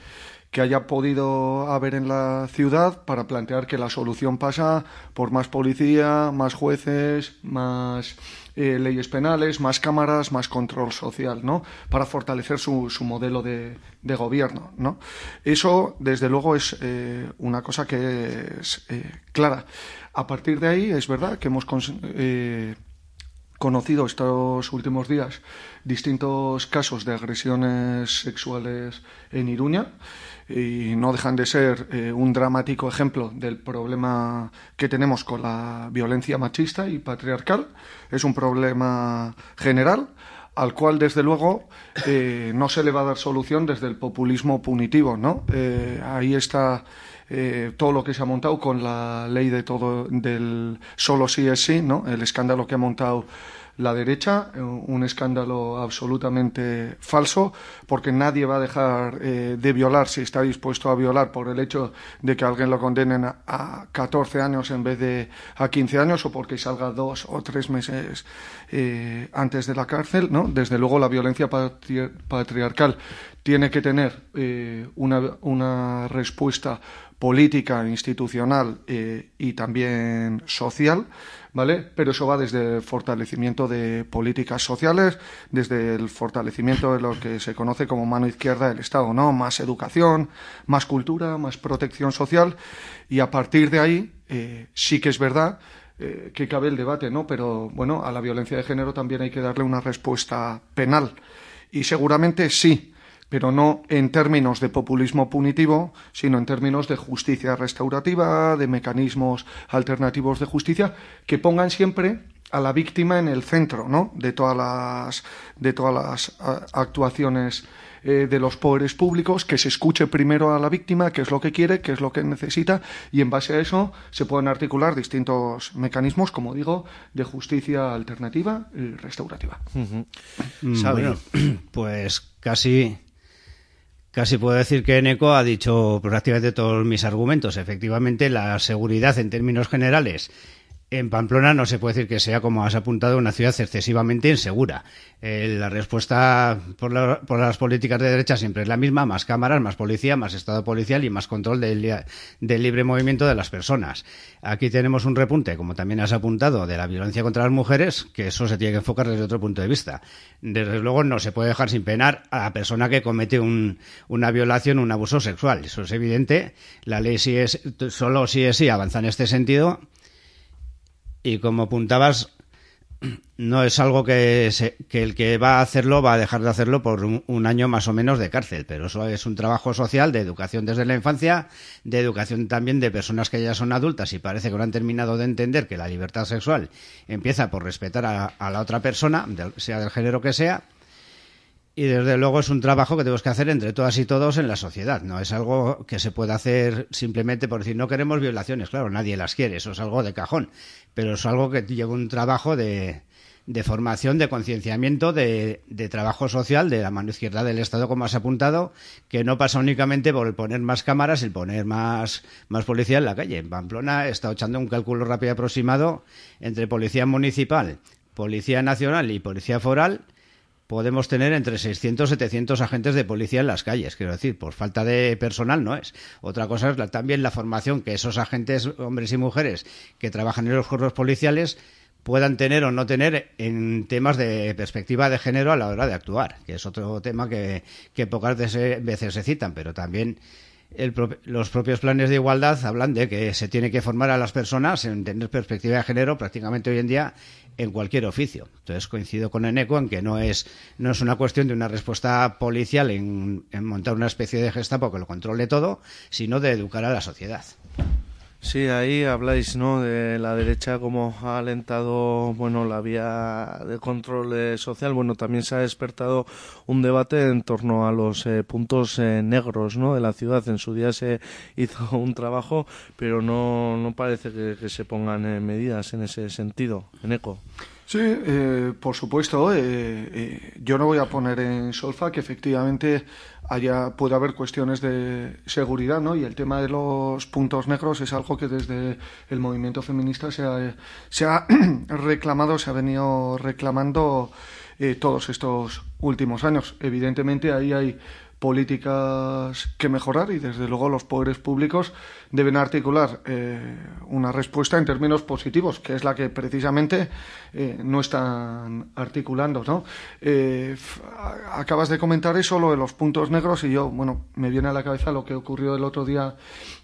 que haya podido haber en la ciudad para plantear que la solución pasa por más policía, más jueces, más eh, leyes penales, más cámaras, más control social, ¿no? Para fortalecer su, su modelo de, de, gobierno, ¿no? Eso, desde luego, es eh, una cosa que es eh, clara. A partir de ahí, es verdad que hemos conocido estos últimos días distintos casos de agresiones sexuales en Iruña y no dejan de ser eh, un dramático ejemplo del problema que tenemos con la violencia machista y patriarcal. Es un problema general al cual desde luego eh, no se le va a dar solución desde el populismo punitivo, ¿no? Eh, ahí está todo lo que se ha montado con la ley de todo del solo sí es sí, ¿no? El escándalo que ha montado la derecha, eh, un escándalo absolutamente falso, porque nadie va a dejar eh, de violar si está dispuesto a violar por el hecho de que alguien lo condenen a, 14 años en vez de a 15 años o porque salga dos o tres meses eh, antes de la cárcel, ¿no? Desde luego la violencia patriarcal tiene que tener una, una respuesta política, institucional y también social ¿vale? Pero eso va desde el fortalecimiento de políticas sociales, desde el fortalecimiento de lo que se conoce como mano izquierda del Estado, ¿no? Más educación, más cultura, más protección social y a partir de ahí eh, sí que es verdad eh, que cabe el debate, ¿no? Pero bueno, a la violencia de género también hay que darle una respuesta penal y seguramente sí pero no en términos de populismo punitivo, sino en términos de justicia restaurativa, de mecanismos alternativos de justicia, que pongan siempre a la víctima en el centro ¿no? de todas las, de todas las actuaciones eh, de los poderes públicos, que se escuche primero a la víctima, qué es lo que quiere, qué es lo que necesita, y en base a eso se pueden articular distintos mecanismos, como digo, de justicia alternativa y restaurativa. Mm, pues casi Casi puedo decir que Eneco ha dicho prácticamente todos mis argumentos. Efectivamente, la seguridad en términos generales en Pamplona no se puede decir que sea, como has apuntado, una ciudad excesivamente insegura. Eh, la respuesta por, las políticas de derecha siempre es la misma, más cámaras, más policía, más estado policial y más control del, libre movimiento de las personas. Aquí tenemos un repunte, como también has apuntado, de la violencia contra las mujeres, que eso se tiene que enfocar desde otro punto de vista. Desde luego no se puede dejar sin penar a la persona que comete una violación, un abuso sexual. Eso es evidente. La ley sí es, solo sí es sí avanza en este sentido y como apuntabas, no es algo que, que, el que va a hacerlo va a dejar de hacerlo por un, año más o menos de cárcel, pero eso es un trabajo social de educación desde la infancia, de educación también de personas que ya son adultas y parece que no han terminado de entender que la libertad sexual empieza por respetar a, la otra persona, sea del género que sea, y desde luego es un trabajo que tenemos que hacer entre todas y todos en la sociedad. No es algo que se pueda hacer simplemente por decir no queremos violaciones. Claro, nadie las quiere, eso es algo de cajón. Pero es algo que lleva un trabajo de, de formación, de concienciamiento, de, trabajo social de la mano izquierda del Estado, como has apuntado, que no pasa únicamente por el poner más cámaras y el poner más, más policía en la calle. En Pamplona está echando un cálculo rápido aproximado entre policía municipal, policía nacional y policía foral podemos tener entre 600 y 700 agentes de policía en las calles. Quiero decir, por falta de personal no es. Otra cosa es también la formación que esos agentes, hombres y mujeres, que trabajan en los cuerpos policiales, puedan tener o no tener en temas de perspectiva de género a la hora de actuar, que es otro tema que, que pocas veces se citan, pero también los propios planes de igualdad hablan de que se tiene que formar a las personas en tener perspectiva de género prácticamente hoy en día en cualquier oficio. Entonces coincido con Eneco en que no es, no es una cuestión de una respuesta policial en, en montar una especie de gestapo que lo controle todo, sino de educar a la sociedad. Sí, ahí habláis, ¿no? De la derecha como ha alentado, bueno, la vía de control eh, social. Bueno, también se ha despertado un debate en torno a los eh, puntos eh, negros, ¿no? De la ciudad. En su día se hizo un trabajo, pero no, no parece que, que se pongan medidas en ese sentido. En eco. Sí, eh, por supuesto. Eh, eh, yo no voy a poner en solfa que efectivamente haya puede haber cuestiones de seguridad, ¿no? Y el tema de los puntos negros es algo que desde el movimiento feminista se ha, se ha reclamado, se ha venido reclamando todos estos últimos años. Evidentemente ahí hay políticas que mejorar y desde luego los poderes públicos deben articular eh, una respuesta en términos positivos, que es la que precisamente eh, no están articulando. ¿no? Eh, acabas de comentar eso, lo de los puntos negros, y yo, bueno, me viene a la cabeza lo que ocurrió el otro día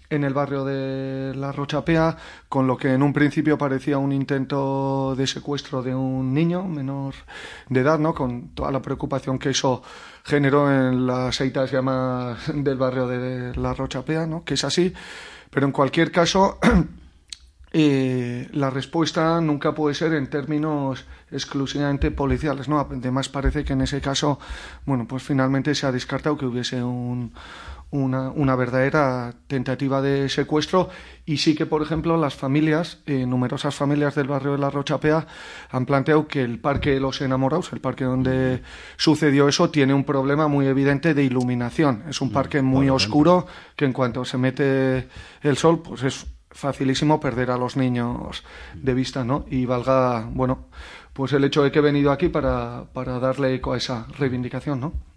en el barrio de La Rochapea, con lo que en un principio parecía un intento de secuestro de un niño menor de edad, ¿no? Con toda la preocupación que eso generó en las seitas llamas del barrio de La Rochapea, ¿no? Que es así. Pero en cualquier caso, eh, la respuesta nunca puede ser en términos exclusivamente policiales, ¿no? Además parece que en ese caso, bueno, pues finalmente se ha descartado que hubiese un, una, una, verdadera tentativa de secuestro y sí que, por ejemplo, las familias, eh, numerosas familias del barrio de La Rochapea han planteado que el parque de los enamorados, el parque donde sucedió eso, tiene un problema muy evidente de iluminación. Es un mm, parque muy oscuro que en cuanto se mete el sol, pues es facilísimo perder a los niños de vista, ¿no? Y valga, bueno, pues el hecho de que he venido aquí para, para darle eco a esa reivindicación, ¿no?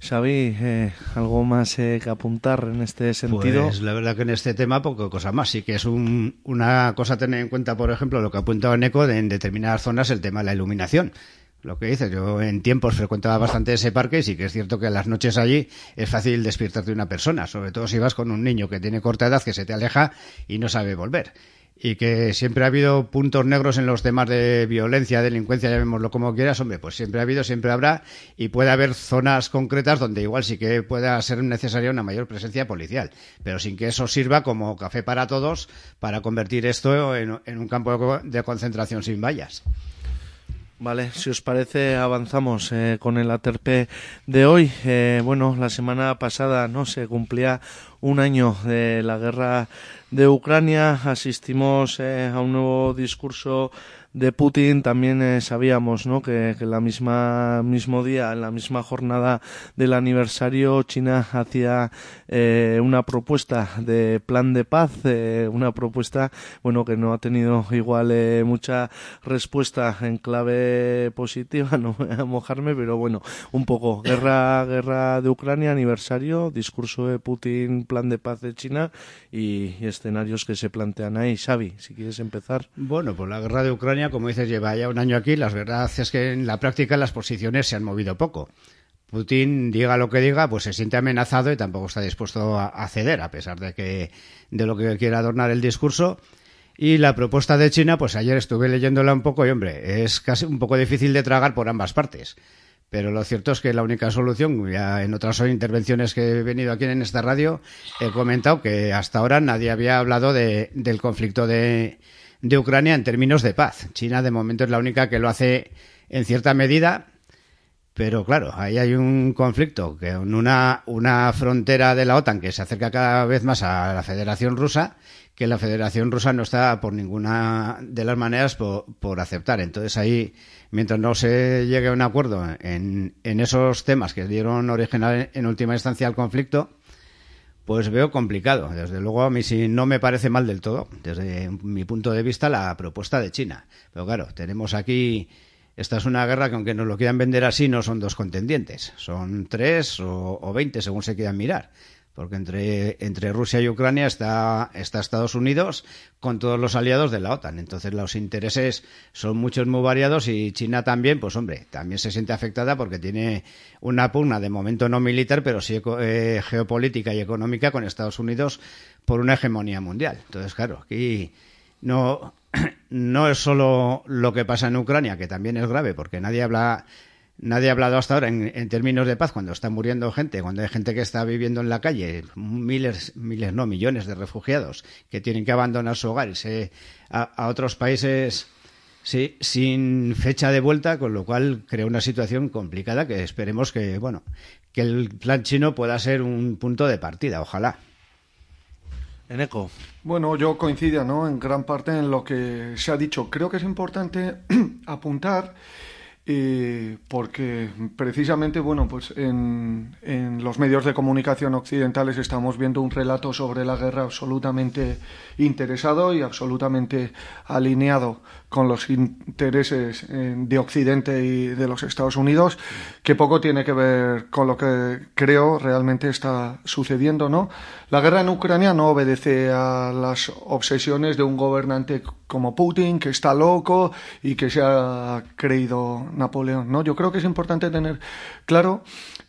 Xavi, eh, ¿algo más eh, que apuntar en este sentido? Pues la verdad que en este tema poco cosa más. Sí que es una cosa a tener en cuenta, por ejemplo, lo que ha apuntado Eco de en determinadas zonas el tema de la iluminación. Lo que dices, yo en tiempos frecuentaba bastante ese parque y sí que es cierto que a las noches allí es fácil despertarte una persona, sobre todo si vas con un niño que tiene corta edad, que se te aleja y no sabe volver y que siempre ha habido puntos negros en los temas de violencia, delincuencia, llamémoslo como quieras, hombre, pues siempre ha habido, siempre habrá y puede haber zonas concretas donde igual sí que pueda ser necesaria una mayor presencia policial, pero sin que eso sirva como café para todos para convertir esto en, un campo de concentración sin vallas. Vale, si os parece avanzamos eh, con el aterpe de hoy. Eh, bueno, la semana pasada no se cumplía un año de la guerra de Ucrania. Asistimos eh, a un nuevo discurso de Putin también eh, sabíamos ¿no? que, que la misma mismo día, en la misma jornada del aniversario, China hacía eh, una propuesta de plan de paz, eh, una propuesta bueno que no ha tenido igual eh, mucha respuesta en clave positiva, no voy a mojarme, pero bueno, un poco guerra guerra de Ucrania, aniversario, discurso de Putin, plan de paz de China y, escenarios que se plantean ahí. Xavi, si quieres empezar. Bueno, pues la guerra de Ucrania como dices, lleva ya un año aquí. La verdad es que en la práctica las posiciones se han movido poco. Putin, diga lo que diga, pues se siente amenazado y tampoco está dispuesto a, ceder, a pesar de que de lo que quiera adornar el discurso. Y la propuesta de China, pues ayer estuve leyéndola un poco y, hombre, es casi un poco difícil de tragar por ambas partes. Pero lo cierto es que la única solución, ya en otras intervenciones que he venido aquí en esta radio, he comentado que hasta ahora nadie había hablado de, del conflicto de, de Ucrania en términos de paz. China de momento es la única que lo hace en cierta medida, pero claro, ahí hay un conflicto, que una, una frontera de la OTAN que se acerca cada vez más a la Federación Rusa, que la Federación Rusa no está por ninguna de las maneras por, aceptar. Entonces ahí, mientras no se llegue a un acuerdo en, en esos temas que dieron origen en última instancia al conflicto, pues veo complicado. Desde luego, a mí sí no me parece mal del todo, desde mi punto de vista, la propuesta de China. Pero claro, tenemos aquí. Esta es una guerra que, aunque nos lo quieran vender así, no son dos contendientes. Son tres o veinte, según se quieran mirar porque entre, Rusia y Ucrania está, está Estados Unidos con todos los aliados de la OTAN. Entonces los intereses son muchos, muy variados y China también, pues hombre, también se siente afectada porque tiene una pugna de momento no militar, pero sí eh, geopolítica y económica con Estados Unidos por una hegemonía mundial. Entonces, claro, aquí no, no es solo lo que pasa en Ucrania, que también es grave, porque nadie habla Nadie ha hablado hasta ahora en, términos de paz cuando está muriendo gente, cuando hay gente que está viviendo en la calle, miles, miles, no, millones de refugiados que tienen que abandonar su hogar y se, a, otros países sí, sin fecha de vuelta, con lo cual crea una situación complicada que esperemos que, bueno, que el plan chino pueda ser un punto de partida, ojalá. En eco. Bueno, yo coincido, ¿no? En gran parte en lo que se ha dicho. Creo que es importante apuntar eh, porque precisamente, bueno, pues en, en, los medios de comunicación occidentales estamos viendo un relato sobre la guerra absolutamente interesado y absolutamente alineado con los intereses eh, de Occidente y de los Estados Unidos, que poco tiene que ver con lo que creo realmente está sucediendo, ¿no? La guerra en Ucrania no obedece a las obsesiones de un gobernante como Putin, que está loco y que se ha creído Napoleón, ¿no? Yo creo que es importante tener claro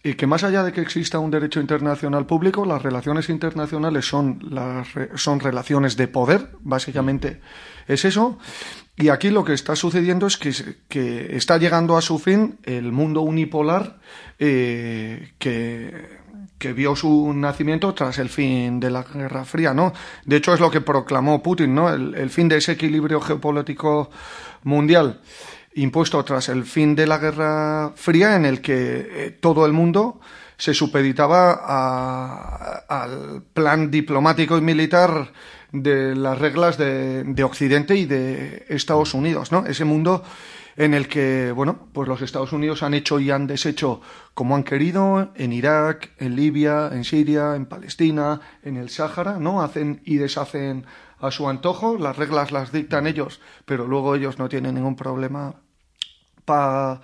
y que más allá de que exista un derecho internacional público, las relaciones internacionales son, las, son relaciones de poder, básicamente es eso. Y aquí lo que está sucediendo es que, está llegando a su fin el mundo unipolar eh, que, vio su nacimiento tras el fin de la Guerra Fría, ¿no? De hecho, es lo que proclamó Putin, ¿no? El, fin de ese equilibrio geopolítico mundial impuesto tras el fin de la Guerra Fría en el que eh, todo el mundo se supeditaba al plan diplomático y militar de las reglas de, de, Occidente y de Estados Unidos, ¿no? Ese mundo en el que, bueno, pues los Estados Unidos han hecho y han deshecho como han querido en Irak, en Libia, en Siria, en Palestina, en el Sáhara, ¿no? Hacen y deshacen a su antojo, las reglas las dictan ellos, pero luego ellos no tienen ningún problema para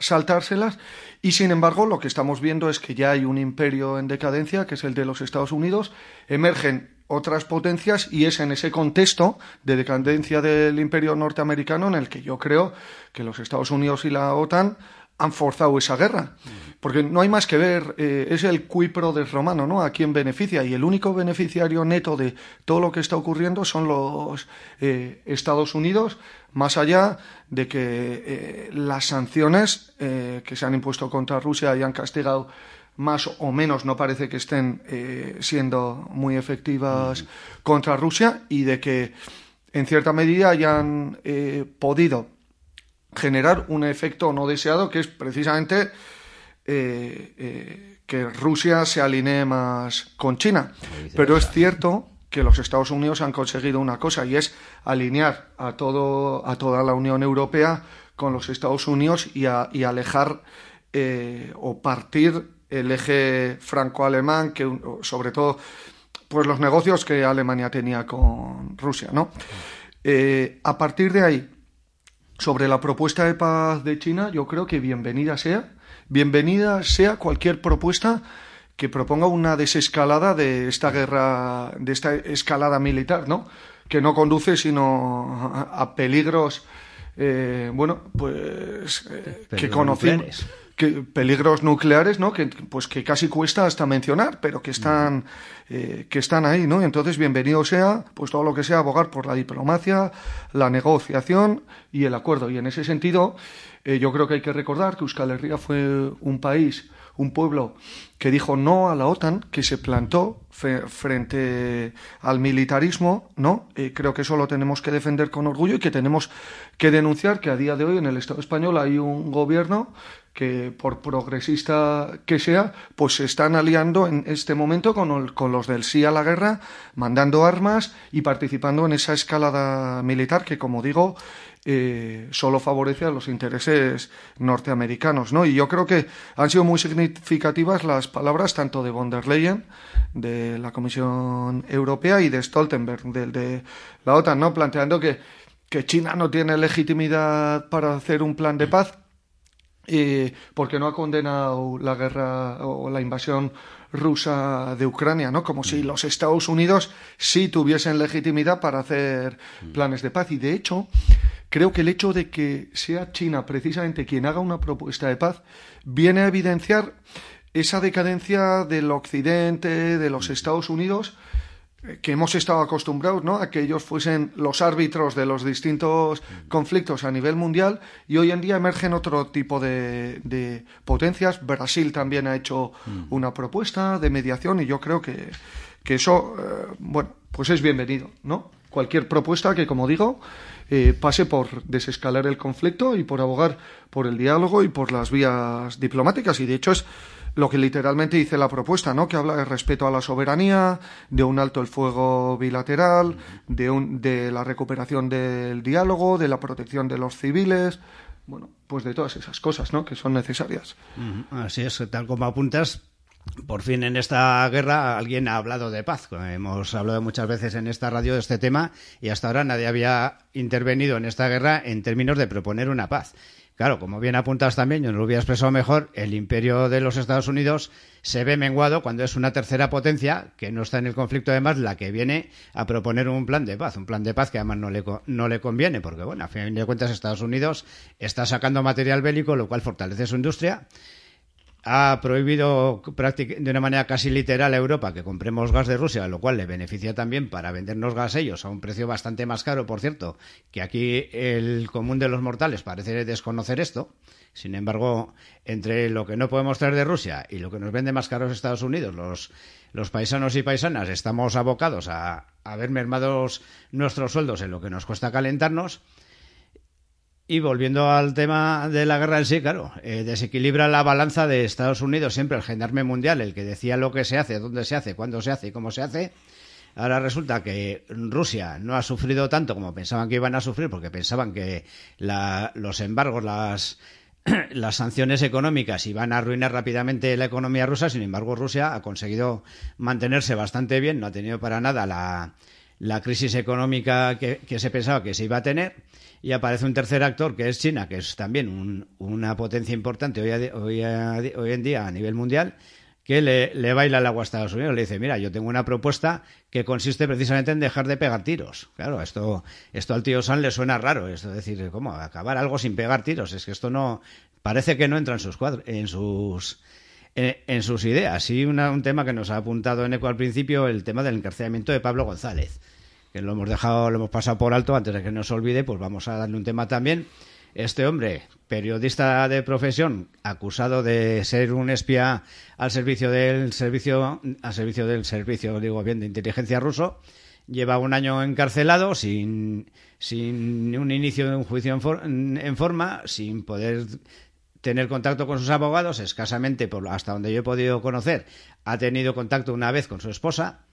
saltárselas. Y sin embargo, lo que estamos viendo es que ya hay un imperio en decadencia, que es el de los Estados Unidos. Emergen otras potencias y es en ese contexto de decadencia del imperio norteamericano en el que yo creo que los Estados Unidos y la OTAN han forzado esa guerra. Porque no hay más que ver, eh, es el cuipro del romano, ¿no? A quién beneficia. Y el único beneficiario neto de todo lo que está ocurriendo son los eh, Estados Unidos, más allá de que eh, las sanciones que se han impuesto contra Rusia y han castigado más o menos no parece que estén siendo muy efectivas contra Rusia y de que en cierta medida hayan podido generar un efecto no deseado que es precisamente eh, eh, que Rusia se alinee más con China. Pero es cierto que los Estados Unidos han conseguido una cosa y es alinear a todo a toda la Unión Europea con los Estados Unidos y, alejar eh, o partir el eje franco-alemán que sobre todo pues los negocios que Alemania tenía con Rusia, ¿no? a partir de ahí sobre la propuesta de paz de China, yo creo que bienvenida sea, bienvenida sea cualquier propuesta que proponga una desescalada de esta guerra, de esta escalada militar, ¿no? Que no conduce sino a, peligros, eh, bueno, pues eh, que conocimos peligros nucleares, ¿no? Que, pues que casi cuesta hasta mencionar, pero que están, eh, que están ahí, ¿no? Entonces, bienvenido sea, pues todo lo que sea abogar por la diplomacia, la negociación y el acuerdo. Y en ese sentido, eh, yo creo que hay que recordar que Euskal Herria fue un país, un pueblo que dijo no a la OTAN, que se plantó frente al militarismo, ¿no? Eh, creo que eso lo tenemos que defender con orgullo y que tenemos que denunciar que a día de hoy en el Estado español hay un gobierno que por progresista que sea, pues se están aliando en este momento con, con, los del sí a la guerra, mandando armas y participando en esa escalada militar que, como digo, eh, solo favorece a los intereses norteamericanos, ¿no? Y yo creo que han sido muy significativas las palabras tanto de von der Leyen, de la Comisión Europea, y de Stoltenberg, del de la OTAN, ¿no? Planteando que, que China no tiene legitimidad para hacer un plan de paz y porque no ha condenado la guerra o la invasión rusa de Ucrania, ¿no? Como si mm. los Estados Unidos sí tuviesen legitimidad para hacer mm. planes de paz. Y de hecho, creo que el hecho de que sea China precisamente quien haga una propuesta de paz viene a evidenciar esa decadencia del Occidente, de los mm. Estados Unidos, que hemos estado acostumbrados ¿no? a que ellos fuesen los árbitros de los distintos conflictos a nivel mundial y hoy en día emergen otro tipo de, potencias. Brasil también ha hecho mm. una propuesta de mediación y yo creo que, eso, eh, bueno, pues es bienvenido, ¿no? Cualquier propuesta que, como digo, eh, pase por desescalar el conflicto y por abogar por el diálogo y por las vías diplomáticas y de hecho es lo que literalmente dice la propuesta, ¿no? Que habla de respeto a la soberanía, de un alto el fuego bilateral, de, un, de la recuperación del diálogo, de la protección de los civiles, bueno, pues de todas esas cosas, ¿no? Que son necesarias. Así es, tal como apuntas, por fin en esta guerra alguien ha hablado de paz. Hemos hablado muchas veces en esta radio de este tema y hasta ahora nadie había intervenido en esta guerra en términos de proponer una paz. Claro, como bien apuntas también, yo no lo hubiera expresado mejor, el imperio de los Estados Unidos se ve menguado cuando es una tercera potencia que no está en el conflicto, además, la que viene a proponer un plan de paz. Un plan de paz que además no le, no le conviene, porque, bueno, a fin de cuentas, Estados Unidos está sacando material bélico, lo cual fortalece su industria ha prohibido de una manera casi literal a Europa que compremos gas de Rusia, lo cual le beneficia también para vendernos gas ellos a un precio bastante más caro, por cierto, que aquí el común de los mortales parece desconocer esto. Sin embargo, entre lo que no podemos traer de Rusia y lo que nos vende más caro Estados Unidos, los, los paisanos y paisanas estamos abocados a, a ver mermados nuestros sueldos en lo que nos cuesta calentarnos y volviendo al tema de la guerra en sí, claro, eh, desequilibra la balanza de Estados Unidos, siempre el gendarme mundial, el que decía lo que se hace, dónde se hace, cuándo se hace y cómo se hace. Ahora resulta que Rusia no ha sufrido tanto como pensaban que iban a sufrir, porque pensaban que los embargos, las, las sanciones económicas iban a arruinar rápidamente la economía rusa. Sin embargo, Rusia ha conseguido mantenerse bastante bien, no ha tenido para nada la, la crisis económica que, se pensaba que se iba a tener y aparece un tercer actor que es China, que es también una potencia importante hoy, hoy, hoy, en día a nivel mundial, que le, baila el agua a Estados Unidos. Le dice, mira, yo tengo una propuesta que consiste precisamente en dejar de pegar tiros. Claro, esto, esto al tío San le suena raro. Esto es decir, ¿cómo? Acabar algo sin pegar tiros. Es que esto no... Parece que no entra en sus cuadros, en sus en, sus ideas. Y un tema que nos ha apuntado en eco al principio, el tema del encarcelamiento de Pablo González, que lo hemos dejado, lo hemos pasado por alto antes de que nos olvide, pues vamos a darle un tema también. Este hombre, periodista de profesión, acusado de ser un espía al servicio del servicio, al servicio del servicio, digo bien, de inteligencia ruso, lleva un año encarcelado sin, sin un inicio de un juicio en, en forma, sin poder tener contacto con sus abogados, escasamente, por, hasta donde yo he podido conocer, ha tenido contacto una vez con su esposa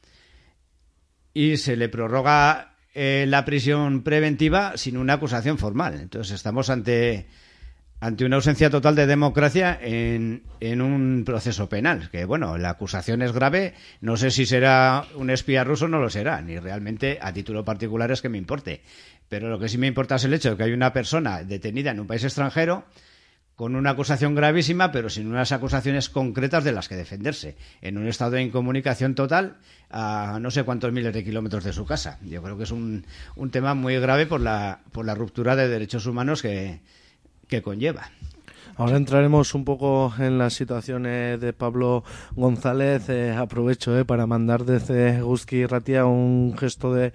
y se le prorroga eh, la prisión preventiva sin una acusación formal. Entonces estamos ante, ante una ausencia total de democracia en, en un proceso penal. Que bueno, la acusación es grave, no sé si será un espía ruso, no lo será, ni realmente a título particular es que me importe. Pero lo que sí me importa es el hecho de que hay una persona detenida en un país extranjero con una acusación gravísima, pero sin unas acusaciones concretas de las que defenderse, en un estado de incomunicación total a no sé cuántos miles de kilómetros de su casa. Yo creo que es un, un tema muy grave por la, por la ruptura de derechos humanos que, que conlleva. Ahora entraremos un poco en la situación de Pablo González. aprovecho para mandar desde Guzki Ratia un gesto de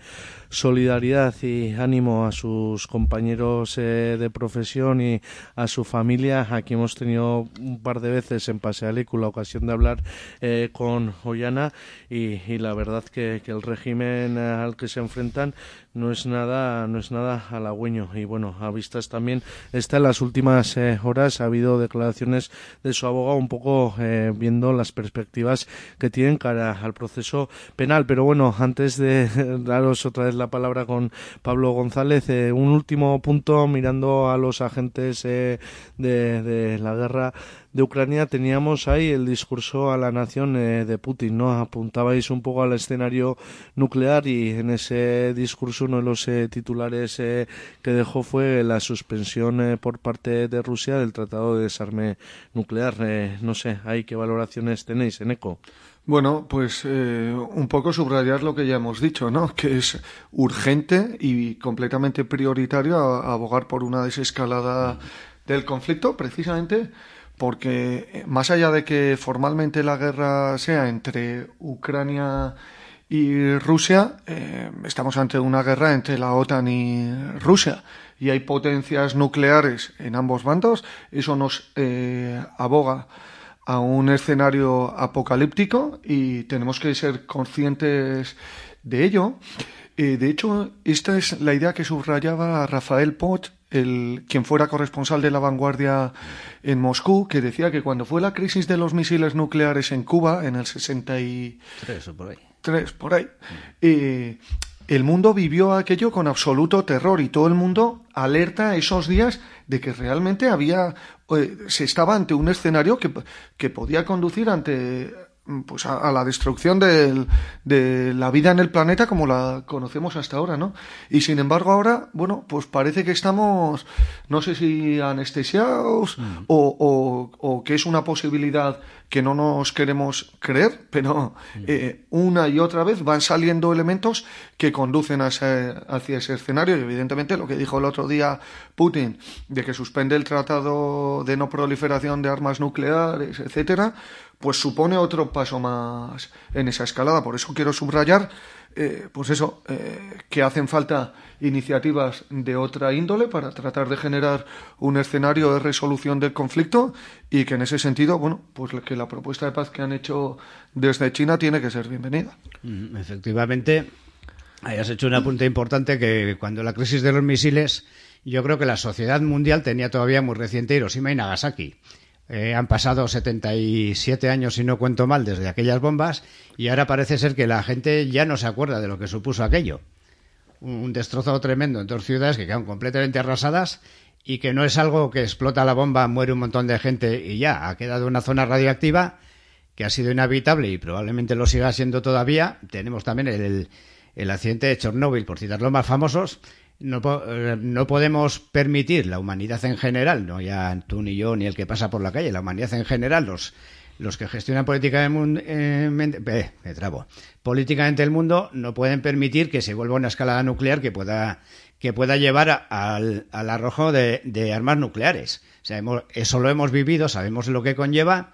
solidaridad y ánimo a sus compañeros eh, de profesión y a su familia. Aquí hemos tenido un par de veces en Pasealicu la ocasión de hablar eh, con Ollana y, la verdad que, el régimen al que se enfrentan no es nada no es nada halagüeño y bueno a vistas también está en las últimas eh, horas ha habido declaraciones de su abogado un poco viendo las perspectivas que tienen cara al proceso penal pero bueno antes de daros otra vez la palabra con Pablo González. Eh, un último punto mirando a los agentes eh, de, la guerra de Ucrania teníamos ahí el discurso a la nación eh, de Putin, ¿no? Apuntabais un poco al escenario nuclear y en ese discurso uno de los titulares que dejó fue la suspensión por parte de Rusia del Tratado de Desarme Nuclear. no sé, ¿hay qué valoraciones tenéis en ECO? Bueno, pues eh, un poco subrayar lo que ya hemos dicho, ¿no? Que es urgente y completamente prioritario abogar por una desescalada del conflicto, precisamente porque eh, más allá de que formalmente la guerra sea entre Ucrania y Rusia, eh, estamos ante una guerra entre la OTAN y Rusia y hay potencias nucleares en ambos bandos. Eso nos aboga a un escenario apocalíptico y tenemos que ser conscientes de ello. Eh, de hecho, esta es la idea que subrayaba Rafael Pot, el, quien fuera corresponsal de la vanguardia en Moscú, que decía que cuando fue la crisis de los misiles nucleares en Cuba, en el 63 o por ahí, Tres, por ahí eh, el mundo vivió aquello con absoluto terror y todo el mundo alerta esos días de que realmente había eh, se estaba ante un escenario que, que podía conducir ante pues a, la destrucción de la vida en el planeta como la conocemos hasta ahora, ¿no? Y sin embargo ahora, bueno, pues parece que estamos, no sé si anestesiados mm. o, o, que es una posibilidad que no nos queremos creer, pero mm. eh, una y otra vez van saliendo elementos que conducen hacia ese escenario y evidentemente lo que dijo el otro día Putin de que suspende el tratado de no proliferación de armas nucleares, etcétera, pues supone otro paso más en esa escalada. Por eso quiero subrayar, eh, pues eso, eh, que hacen falta iniciativas de otra índole para tratar de generar un escenario de resolución del conflicto y que en ese sentido, bueno, pues que la propuesta de paz que han hecho desde China tiene que ser bienvenida. Mm, efectivamente, hayas hecho un apunte importante que cuando la crisis de los misiles, yo creo que la sociedad mundial tenía todavía muy reciente Hiroshima y Nagasaki eh, han pasado 77 años, si no cuento mal, desde aquellas bombas y ahora parece ser que la gente ya no se acuerda de lo que supuso aquello. Un, destrozo tremendo en dos ciudades que quedan completamente arrasadas y que no es algo que explota la bomba, muere un montón de gente y ya, ha quedado una zona radiactiva que ha sido inhabitable y probablemente lo siga siendo todavía. Tenemos también el, el accidente de Chernóbil, por citar los más famosos, no, eh, no, podemos permitir la humanidad en general, no ya tú ni yo ni el que pasa por la calle, la humanidad en general, los, los que gestionan políticamente, eh, me trabo, políticamente el mundo, no pueden permitir que se vuelva una escalada nuclear que pueda, que pueda llevar al, al, arrojo de, de, armas nucleares. O sea, eso lo hemos vivido, sabemos lo que conlleva.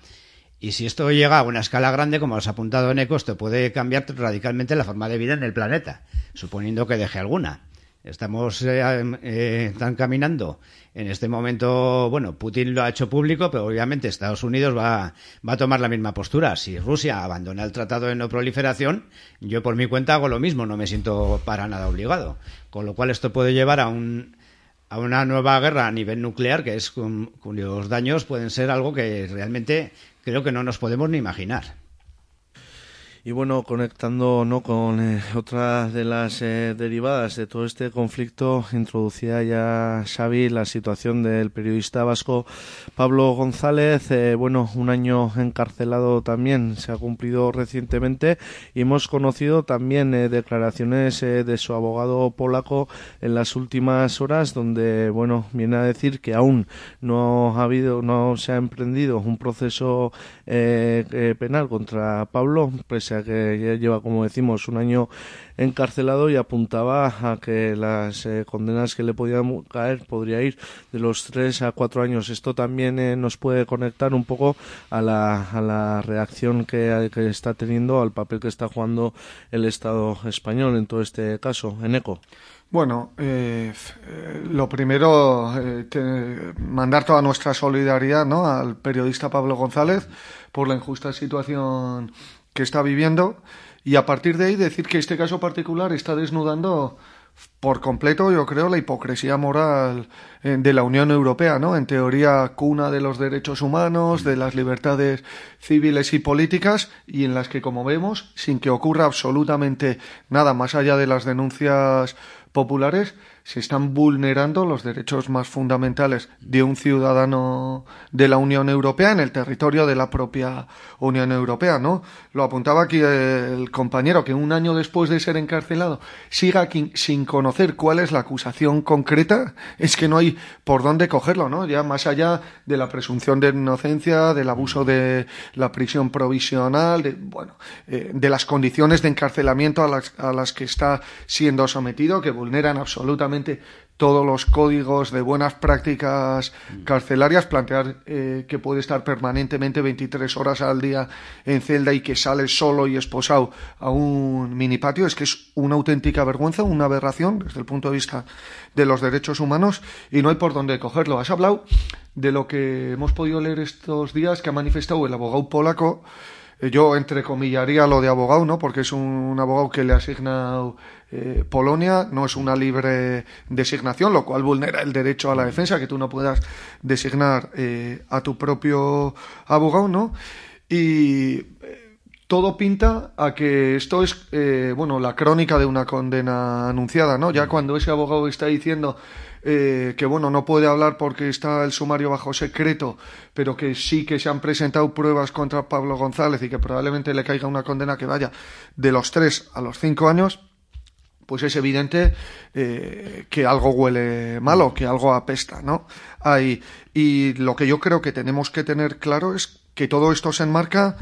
Y si esto llega a una escala grande, como has apuntado en esto puede cambiar radicalmente la forma de vida en el planeta, suponiendo que deje alguna. Estamos eh, eh, están caminando. En este momento, bueno, Putin lo ha hecho público, pero obviamente Estados Unidos va, va a tomar la misma postura. Si Rusia abandona el tratado de no proliferación, yo por mi cuenta hago lo mismo, no me siento para nada obligado. Con lo cual esto puede llevar a un, a una nueva guerra a nivel nuclear, que es cuyos daños pueden ser algo que realmente creo que no nos podemos ni imaginar. Y bueno, conectando ¿no? con eh, otra de las eh, derivadas de todo este conflicto, introducía ya Xavi la situación del periodista vasco Pablo González. Eh, bueno, un año encarcelado también se ha cumplido recientemente y hemos conocido también declaraciones de su abogado polaco en las últimas horas, donde bueno viene a decir que aún no ha habido, no se ha emprendido un proceso penal contra Pablo, pese que ya lleva, como decimos, un año encarcelado y apuntaba a que las eh, condenas que le podían caer podría ir de los tres a cuatro años. Esto también eh, nos puede conectar un poco a la, a la reacción que, que, está teniendo, al papel que está jugando el Estado español en todo este caso. En ECO. Bueno, eh, lo primero, eh, mandar toda nuestra solidaridad ¿no? al periodista Pablo González por la injusta situación que está viviendo y a partir de ahí decir que este caso particular está desnudando por completo, yo creo, la hipocresía moral eh, de la Unión Europea, ¿no? En teoría, cuna de los derechos humanos, de las libertades civiles y políticas, y en las que, como vemos, sin que ocurra absolutamente nada más allá de las denuncias populares, se están vulnerando los derechos más fundamentales de un ciudadano de la Unión Europea en el territorio de la propia Unión Europea, ¿no? Lo apuntaba aquí el compañero, que un año después de ser encarcelado siga sin conocer cuál es la acusación concreta, es que no hay por dónde cogerlo, ¿no? Ya más allá de la presunción de inocencia, del abuso de la prisión provisional, de, bueno, eh, de las condiciones de encarcelamiento a las, a las que está siendo sometido, que vulneran absolutamente todos los códigos de buenas prácticas carcelarias, plantear eh, que puede estar permanentemente 23 horas al día en celda y que sale solo y esposado a un mini patio, es que es una auténtica vergüenza, una aberración desde el punto de vista de los derechos humanos y no hay por dónde cogerlo. Has hablado de lo que hemos podido leer estos días que ha manifestado el abogado polaco eh, yo entrecomillaría lo de abogado, ¿no? Porque es un, abogado que le asigna eh, Polonia, no es una libre designación, lo cual vulnera el derecho a la defensa, que tú no puedas designar eh, a tu propio abogado, ¿no? Y todo pinta a que esto es, bueno, la crónica de una condena anunciada, ¿no? Ya cuando ese abogado está diciendo eh, que bueno, no puede hablar porque está el sumario bajo secreto, pero que sí que se han presentado pruebas contra Pablo González y que probablemente le caiga una condena que vaya de los tres a los cinco años, pues es evidente eh, que algo huele malo, que algo apesta, ¿no? Hay, y lo que yo creo que tenemos que tener claro es que todo esto se enmarca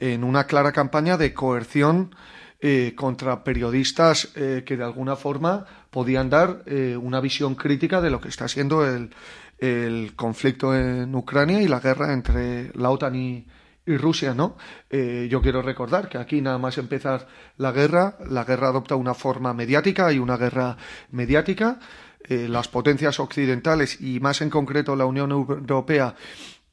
en una clara campaña de coerción eh, contra periodistas eh, que de alguna forma podían dar eh, una visión crítica de lo que está siendo el, el, conflicto en Ucrania y la guerra entre la OTAN y, y Rusia, ¿no? yo quiero recordar que aquí nada más empezar la guerra, la guerra adopta una forma mediática y una guerra mediática. las potencias occidentales y más en concreto la Unión Europea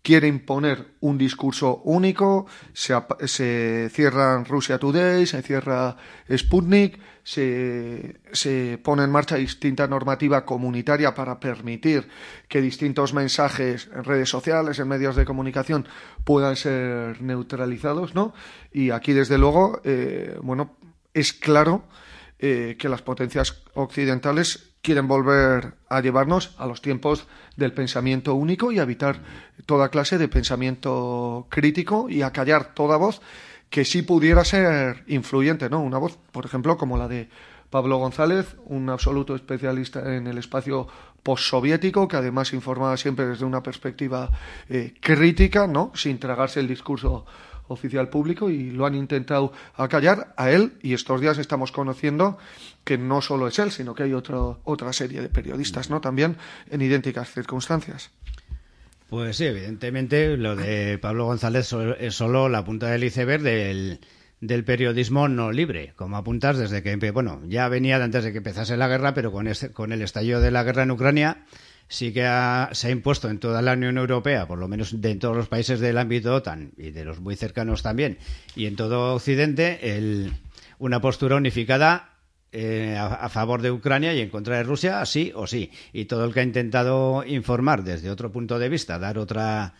quiere imponer un discurso único, se, se cierran Rusia Today, se cierra Sputnik, se, se, pone en marcha distinta normativa comunitaria para permitir que distintos mensajes en redes sociales, en medios de comunicación, puedan ser neutralizados, ¿no? Y aquí, desde luego, eh, bueno, es claro eh, que las potencias occidentales quieren volver a llevarnos a los tiempos del pensamiento único y evitar toda clase de pensamiento crítico y a callar toda voz que sí pudiera ser influyente, ¿no? Una voz, por ejemplo, como la de Pablo González, un absoluto especialista en el espacio postsoviético, que además informaba siempre desde una perspectiva eh, crítica, ¿no? Sin tragarse el discurso oficial público y lo han intentado acallar a él y estos días estamos conociendo que no solo es él, sino que hay otro, otra serie de periodistas, ¿no? También en idénticas circunstancias. Pues sí, evidentemente lo de Pablo González es solo la punta del iceberg del, del periodismo no libre, como apuntas desde que, bueno, ya venía antes de que empezase la guerra, pero con, con el estallido de la guerra en Ucrania sí que se ha impuesto en toda la Unión Europea, por lo menos de en todos los países del ámbito OTAN y de los muy cercanos también, y en todo Occidente, el, una postura unificada eh, a, favor de Ucrania y en contra de Rusia, sí o sí. Y todo el que ha intentado informar desde otro punto de vista, dar otra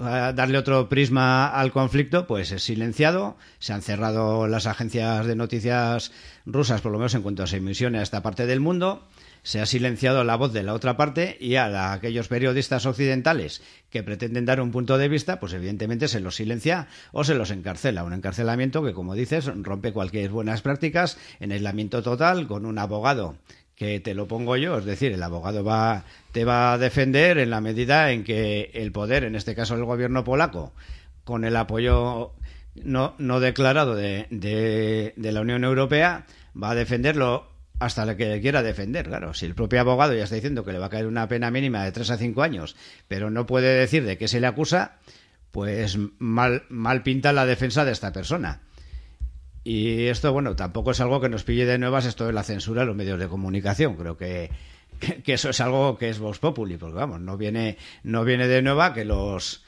darle otro prisma al conflicto, pues es silenciado. Se han cerrado las agencias de noticias rusas, por lo menos en cuanto a su emisión a esta parte del mundo se ha silenciado la voz de la otra parte y a, aquellos periodistas occidentales que pretenden dar un punto de vista, pues evidentemente se los silencia o se los encarcela. Un encarcelamiento que, como dices, rompe cualquier buenas prácticas en aislamiento total con un abogado que te lo pongo yo, es decir, el abogado va, te va a defender en la medida en que el poder, en este caso el gobierno polaco, con el apoyo no, no declarado de, de, la Unión Europea va a defenderlo hasta lo que quiera defender, claro. Si el propio abogado ya está diciendo que le va a caer una pena mínima de tres a cinco años, pero no puede decir de qué se le acusa, pues mal, mal pinta la defensa de esta persona. Y esto, bueno, tampoco es algo que nos pille de nuevas esto de la censura en los medios de comunicación. Creo que, que, eso es algo que es Vox Populi, porque vamos, no viene, no viene de nueva que los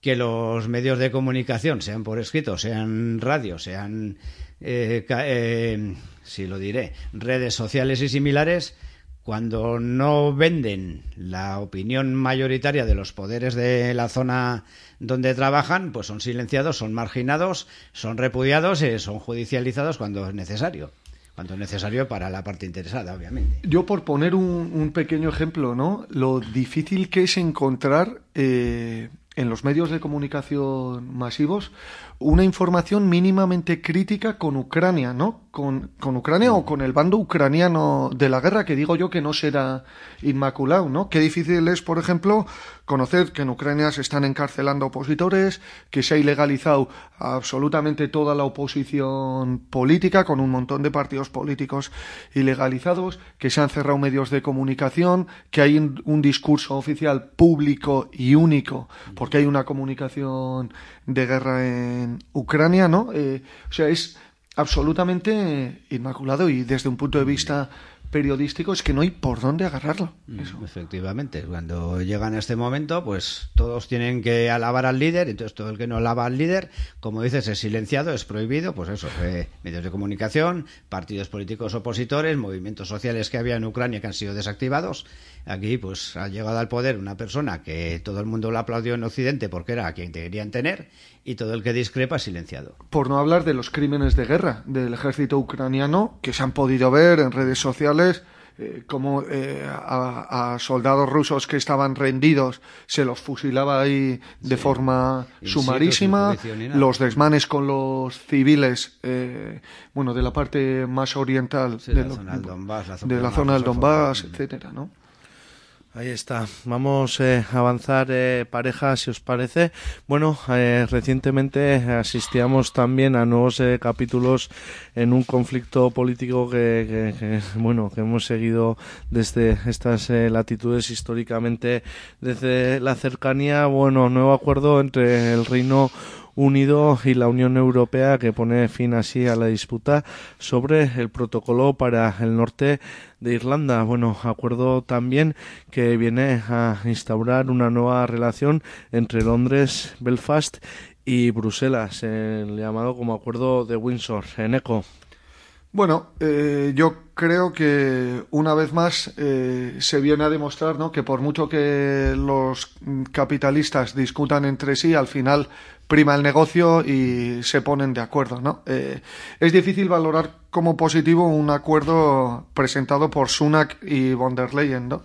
que los medios de comunicación, sean por escrito, sean radio, sean, eh, eh, si lo diré, redes sociales y similares, cuando no venden la opinión mayoritaria de los poderes de la zona donde trabajan, pues son silenciados, son marginados, son repudiados y son judicializados cuando es necesario cuando es necesario para la parte interesada, obviamente. Yo por poner un, pequeño ejemplo, ¿no? Lo difícil que es encontrar eh, en los medios de comunicación masivos una información mínimamente crítica con Ucrania, ¿no? Con, con, Ucrania o con el bando ucraniano de la guerra, que digo yo que no será inmaculado, ¿no? Qué difícil es, por ejemplo, conocer que en Ucrania se están encarcelando opositores, que se ha ilegalizado absolutamente toda la oposición política, con un montón de partidos políticos ilegalizados, que se han cerrado medios de comunicación, que hay un discurso oficial público y único, porque hay una comunicación de guerra en Ucrania, ¿no? Eh, o sea, es absolutamente inmaculado y desde un punto de vista periodístico es que no hay por dónde agarrarlo. Mm, efectivamente, cuando llegan a este momento, pues todos tienen que alabar al líder, entonces todo el que no alaba al líder, como dices, es silenciado, es prohibido, pues eso, eh, medios de comunicación, partidos políticos opositores, movimientos sociales que había en Ucrania que han sido desactivados. Aquí, pues ha llegado al poder una persona que todo el mundo lo aplaudió en Occidente porque era a quien querían tener y todo el que discrepa silenciado. Por no hablar de los crímenes de guerra del ejército ucraniano que se han podido ver en redes sociales eh, como eh, a, soldados rusos que estaban rendidos se los fusilaba ahí de forma sumarísima, los desmanes con los civiles, eh, bueno, de la parte más oriental de, la zona del Donbass, de la zona del Donbass, etcétera, ¿no? Ahí está. Vamos eh, a avanzar eh, pareja, si os parece. Bueno, eh, recientemente asistíamos también a nuevos capítulos en un conflicto político que, bueno, que hemos seguido desde estas latitudes históricamente desde la cercanía. Bueno, nuevo acuerdo entre el Reino Unido y la Unión Europea que pone fin así a la disputa sobre el protocolo para el norte de Irlanda. Bueno, acuerdo también que viene a instaurar una nueva relación entre Londres, Belfast y Bruselas, el llamado como acuerdo de Windsor en ECO. Bueno, eh, yo creo que una vez más eh, se viene a demostrar ¿no? que por mucho que los capitalistas discutan entre sí, al final prima el negocio y se ponen de acuerdo. ¿no? Eh, es difícil valorar como positivo un acuerdo presentado por Sunak y von der Leyen, ¿no?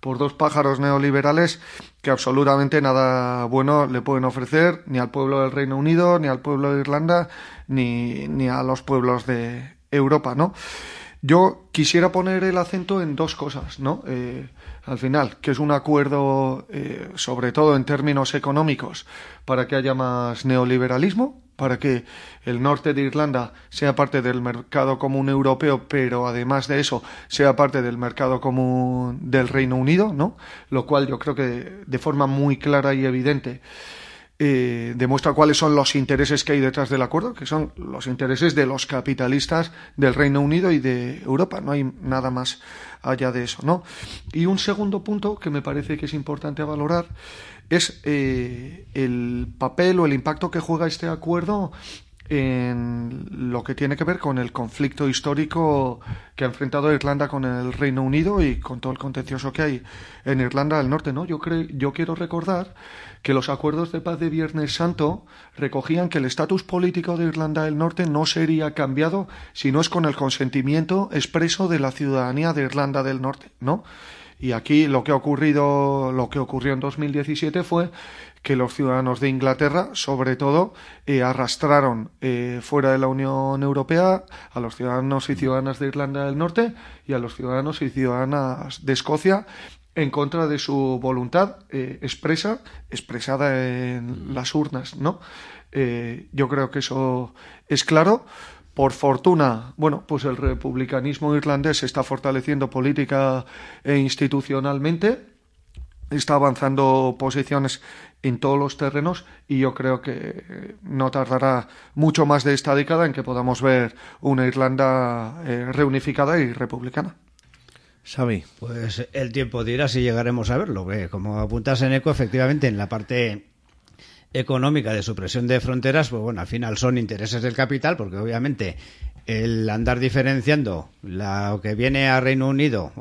por dos pájaros neoliberales que absolutamente nada bueno le pueden ofrecer ni al pueblo del Reino Unido, ni al pueblo de Irlanda, ni, ni a los pueblos de Europa, ¿no? Yo quisiera poner el acento en dos cosas, ¿no? Eh, al final, que es un acuerdo, eh, sobre todo en términos económicos, para que haya más neoliberalismo, para que el norte de Irlanda sea parte del mercado común europeo, pero además de eso sea parte del mercado común del Reino Unido, ¿no? Lo cual yo creo que de forma muy clara y evidente eh, demuestra cuáles son los intereses que hay detrás del acuerdo, que son los intereses de los capitalistas del Reino Unido y de Europa. No hay nada más allá de eso, ¿no? Y un segundo punto que me parece que es importante valorar es eh, el papel o el impacto que juega este acuerdo en lo que tiene que ver con el conflicto histórico que ha enfrentado Irlanda con el Reino Unido y con todo el contencioso que hay en Irlanda del Norte, ¿no? Yo creo, yo quiero recordar que los acuerdos de paz de Viernes Santo recogían que el estatus político de Irlanda del Norte no sería cambiado si no es con el consentimiento expreso de la ciudadanía de Irlanda del Norte, ¿no? Y aquí lo que ha ocurrido, lo que ocurrió en 2017 fue que los ciudadanos de Inglaterra, sobre todo, eh, arrastraron eh, fuera de la Unión Europea a los ciudadanos y ciudadanas de Irlanda del Norte y a los ciudadanos y ciudadanas de Escocia en contra de su voluntad eh, expresa, expresada en las urnas, ¿no? Eh, yo creo que eso es claro. Por fortuna, bueno, pues el republicanismo irlandés se está fortaleciendo política e institucionalmente, está avanzando posiciones en todos los terrenos y yo creo que no tardará mucho más de esta década en que podamos ver una Irlanda eh, reunificada y republicana. Xavi. Pues el tiempo dirá si llegaremos a verlo. Que como apuntas en ECO, efectivamente, en la parte económica de supresión de fronteras, pues bueno, al final son intereses del capital, porque obviamente el andar diferenciando lo que viene a Reino Unido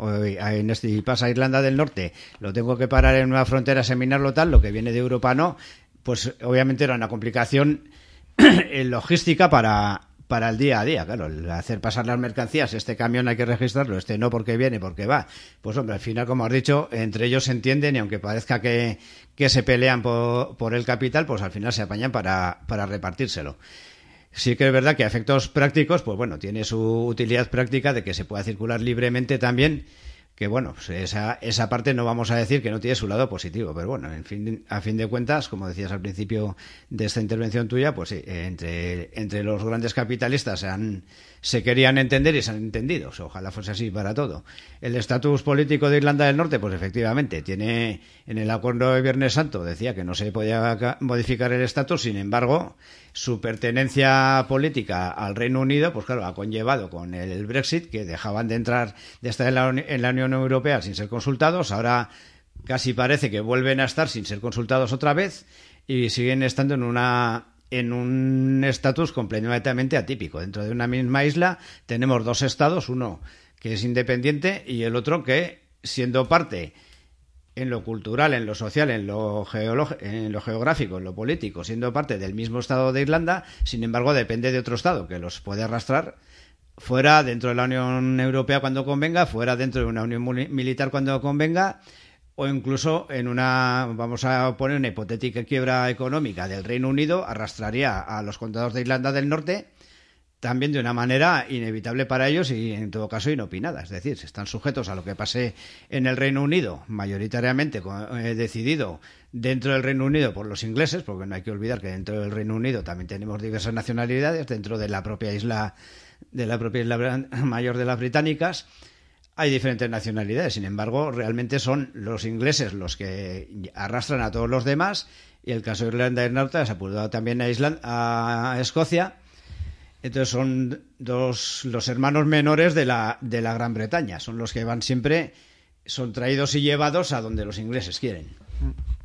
este, y pasa a Irlanda del Norte, lo tengo que parar en una frontera, seminarlo tal, lo que viene de Europa no, pues obviamente era una complicación logística para, para el día a día, claro, el hacer pasar las mercancías, este camión hay que registrarlo, este no porque viene, porque va. Pues hombre, al final, como has dicho, entre ellos se entienden y aunque parezca que, que se pelean por, por, el capital, pues al final se apañan para, para repartírselo. Sí que es verdad que a efectos prácticos, pues bueno, tiene su utilidad práctica de que se pueda circular libremente también que bueno, pues esa, esa parte no vamos a decir que no tiene su lado positivo, pero bueno, en fin, a fin de cuentas, como decías al principio de esta intervención tuya, pues sí, entre, entre los grandes capitalistas se, han, se querían entender y se han entendido. Ojalá fuese así para todo. El estatus político de Irlanda del Norte, pues efectivamente, tiene en el acuerdo de Viernes Santo, decía que no se podía modificar el estatus, sin embargo, su pertenencia política al Reino Unido, pues claro, ha conllevado con el Brexit que dejaban de entrar, de estar en la, en la Unión Europea sin ser consultados, ahora casi parece que vuelven a estar sin ser consultados otra vez y siguen estando en una en un estatus completamente atípico. Dentro de una misma isla tenemos dos estados, uno que es independiente y el otro que, siendo parte en lo cultural, en lo social, en lo, en lo geográfico, en lo político, siendo parte del mismo Estado de Irlanda, sin embargo depende de otro Estado que los puede arrastrar fuera dentro de la Unión Europea cuando convenga, fuera dentro de una Unión Militar cuando convenga, o incluso en una, vamos a poner una hipotética quiebra económica del Reino Unido, arrastraría a los condados de Irlanda del Norte también de una manera inevitable para ellos y en todo caso inopinada. Es decir, si están sujetos a lo que pase en el Reino Unido, mayoritariamente eh, decidido dentro del Reino Unido por los ingleses, porque no hay que olvidar que dentro del Reino Unido también tenemos diversas nacionalidades, dentro de la propia isla, de la propia isla mayor de las británicas, hay diferentes nacionalidades. Sin embargo, realmente son los ingleses los que arrastran a todos los demás y el caso de Irlanda del Norte se ha apuntado también a, a Escocia entonces son dos, los hermanos menores de la, de la Gran Bretaña. Son los que van siempre, son traídos y llevados a donde los ingleses quieren.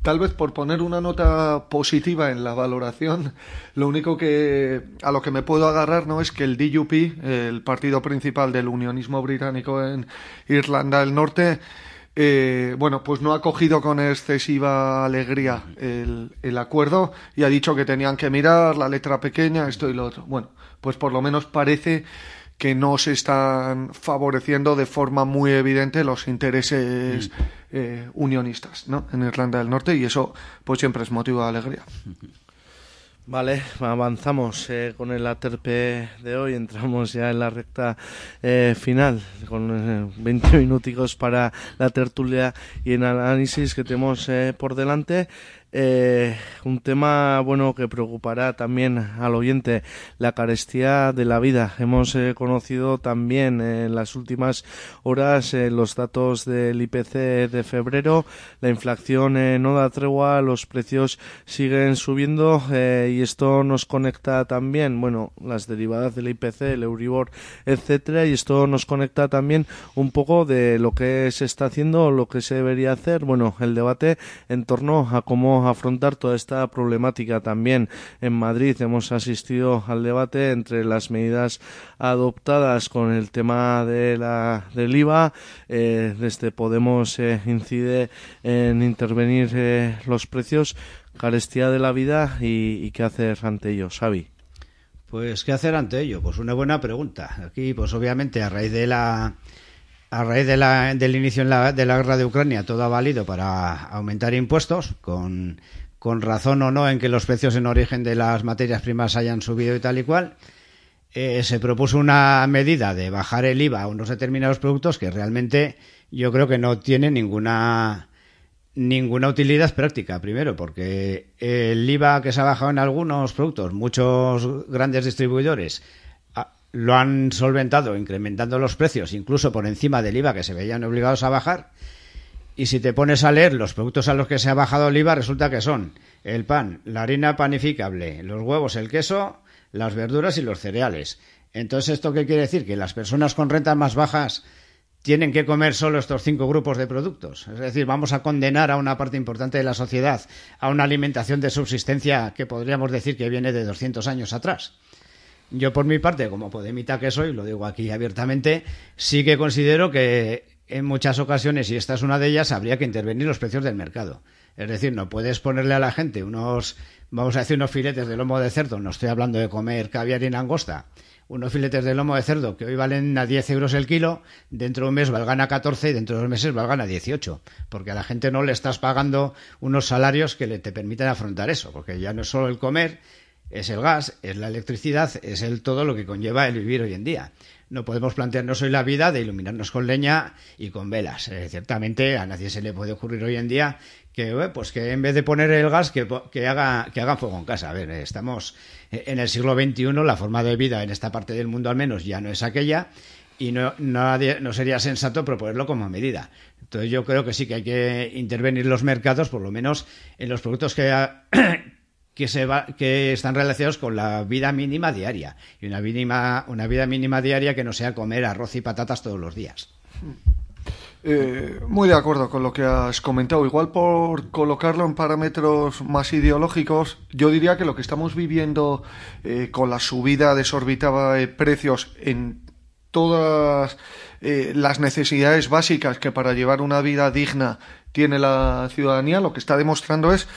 Tal vez por poner una nota positiva en la valoración, lo único que a lo que me puedo agarrar no es que el DUP, el partido principal del unionismo británico en Irlanda del Norte, eh, bueno, pues no ha cogido con excesiva alegría el, acuerdo y ha dicho que tenían que mirar la letra pequeña, esto y lo otro. Bueno, pues por lo menos parece que no se están favoreciendo de forma muy evidente los intereses mm. Eh, unionistas ¿no? en Irlanda del Norte y eso pues siempre es motivo de alegría. Vale, avanzamos eh, con el aterpe de hoy, entramos ya en la recta eh, final, con 20 eh, minuticos para la tertulia y el análisis que tenemos por delante. Eh, un tema bueno que preocupará también al oyente, la carestía de la vida. Hemos eh, conocido también en las últimas horas eh, los datos del IPC de febrero. La inflación no da tregua, los precios siguen subiendo y esto nos conecta también, bueno, las derivadas del IPC, el Euribor, etcétera, y esto nos conecta también un poco de lo que se está haciendo, lo que se debería hacer. Bueno, el debate en torno a cómo afrontar toda esta problemática también. En Madrid hemos asistido al debate entre las medidas adoptadas con el tema de la, del IVA. Eh, desde Podemos eh, incide en intervenir eh, los precios, carestía de la vida y, y qué hacer ante ello, Xavi. Pues, ¿qué hacer ante ello? Pues una buena pregunta. Aquí, pues obviamente, a raíz de la a raíz de la, del inicio de la guerra de Ucrania, todo ha valido para aumentar impuestos, con, con razón o no en que los precios en origen de las materias primas hayan subido y tal y cual. Eh, se propuso una medida de bajar el IVA a unos determinados productos que realmente yo creo que no tiene ninguna ninguna utilidad práctica, primero, porque el IVA que se ha bajado en algunos productos, muchos grandes distribuidores lo han solventado incrementando los precios, incluso por encima del IVA que se veían obligados a bajar. Y si te pones a leer los productos a los que se ha bajado el IVA, resulta que son el pan, la harina panificable, los huevos, el queso, las verduras y los cereales. Entonces, ¿esto qué quiere decir? Que las personas con rentas más bajas tienen que comer solo estos cinco grupos de productos. Es decir, vamos a condenar a una parte importante de la sociedad a una alimentación de subsistencia que podríamos decir que viene de 200 años atrás. Yo, por mi parte, como podemita que soy, lo digo aquí abiertamente, sí que considero que en muchas ocasiones, y esta es una de ellas, habría que intervenir los precios del mercado. Es decir, no puedes ponerle a la gente unos, vamos a decir, unos filetes de lomo de cerdo, no estoy hablando de comer caviar y langosta, unos filetes de lomo de cerdo que hoy valen a 10 euros el kilo, dentro de un mes valgan a 14 y dentro de dos meses valgan a 18, porque a la gente no le estás pagando unos salarios que le te permitan afrontar eso, porque ya no es solo el comer, es el gas, es la electricidad, es el todo lo que conlleva el vivir hoy en día. No podemos plantearnos hoy la vida de iluminarnos con leña y con velas. Eh, ciertamente a nadie se le puede ocurrir hoy en día que pues que en vez de poner el gas que, haga que hagan fuego en casa. A ver, estamos en el siglo XXI, la forma de vida en esta parte del mundo al menos ya no es aquella y no, no, sería sensato proponerlo como medida. Entonces yo creo que sí que hay que intervenir los mercados, por lo menos en los productos que, que, se va, que están relacionados con la vida mínima diaria y una, mínima, una vida mínima diaria que no sea comer arroz y patatas todos los días. Eh, muy de acuerdo con lo que has comentado. Igual por colocarlo en parámetros más ideológicos, yo diría que lo que estamos viviendo eh, con la subida desorbitada de precios en todas eh, las necesidades básicas que para llevar una vida digna tiene la ciudadanía, lo que está demostrando es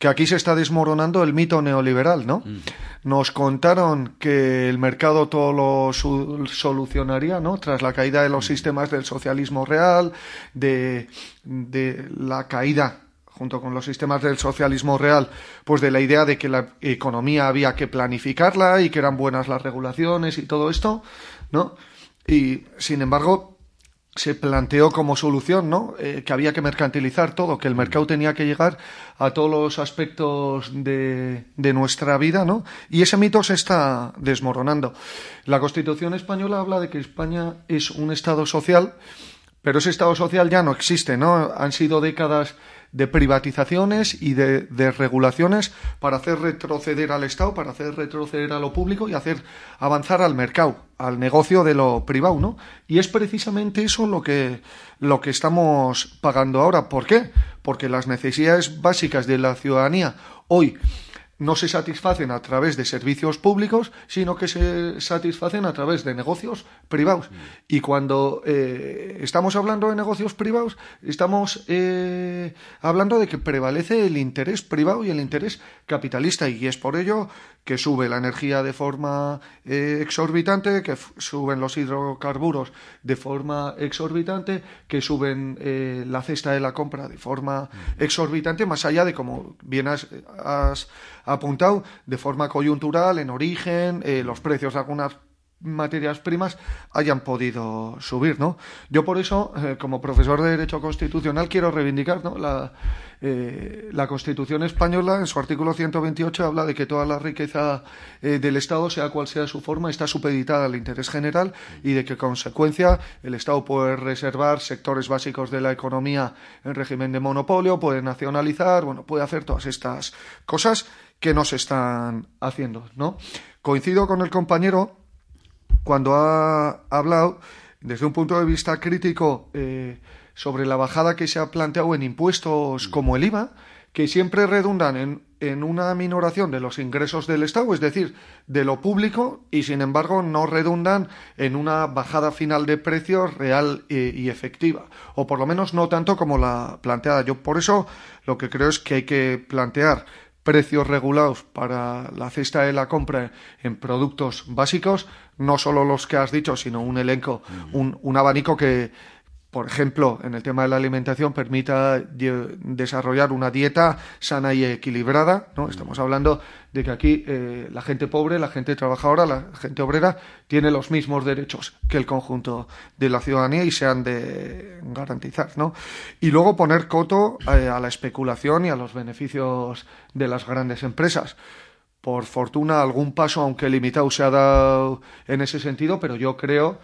que aquí se está desmoronando el mito neoliberal, ¿no? Mm. Nos contaron que el mercado todo lo solucionaría, ¿no? Tras la caída de los mm. sistemas del socialismo real, de, de la caída junto con los sistemas del socialismo real, pues de la idea de que la economía había que planificarla y que eran buenas las regulaciones y todo esto, ¿no? Y sin embargo, se planteó como solución, ¿no? Eh, que había que mercantilizar todo, que el mercado tenía que llegar a todos los aspectos de, de, nuestra vida, ¿no? Y ese mito se está desmoronando. La Constitución española habla de que España es un Estado social, pero ese Estado social ya no existe, ¿no? Han sido décadas de privatizaciones y de, de, regulaciones para hacer retroceder al Estado, para hacer retroceder a lo público y hacer avanzar al mercado, al negocio de lo privado, ¿no? Y es precisamente eso lo que, lo que estamos pagando ahora. ¿Por qué? Porque las necesidades básicas de la ciudadanía hoy no se satisfacen a través de servicios públicos, sino que se satisfacen a través de negocios privados. Y cuando eh, estamos hablando de negocios privados, estamos eh, hablando de que prevalece el interés privado y el interés capitalista. Y es por ello que sube la energía de forma eh, exorbitante, que suben los hidrocarburos de forma exorbitante, que suben la cesta de la compra de forma exorbitante, más allá de, como bien has apuntado de forma coyuntural, en origen, eh, los precios de algunas materias primas hayan podido subir, ¿no? Yo por eso, eh, como profesor de Derecho Constitucional, quiero reivindicar, ¿no? La, eh, Constitución española, en su artículo 128, habla de que toda la riqueza del Estado, sea cual sea su forma, está supeditada al interés general y de que, consecuencia, el Estado puede reservar sectores básicos de la economía en régimen de monopolio, puede nacionalizar, bueno, puede hacer todas estas cosas que no se están haciendo, ¿no? Coincido con el compañero cuando ha hablado desde un punto de vista crítico eh, sobre la bajada que se ha planteado en impuestos como el IVA, que siempre redundan en, en, una minoración de los ingresos del Estado, es decir, de lo público, y sin embargo no redundan en una bajada final de precios real y, y efectiva, o por lo menos no tanto como la planteada. Yo por eso lo que creo es que hay que plantear precios regulados para la cesta de la compra en productos básicos, no solo los que has dicho, sino un elenco, un, un abanico que, por ejemplo, en el tema de la alimentación, permita desarrollar una dieta sana y equilibrada. ¿no? Estamos hablando de que aquí eh, la gente pobre, la gente trabajadora, la gente obrera tiene los mismos derechos que el conjunto de la ciudadanía y se han de garantizar. ¿no? Y luego poner coto eh, a la especulación y a los beneficios de las grandes empresas. Por fortuna, algún paso, aunque limitado, se ha dado en ese sentido, pero yo creo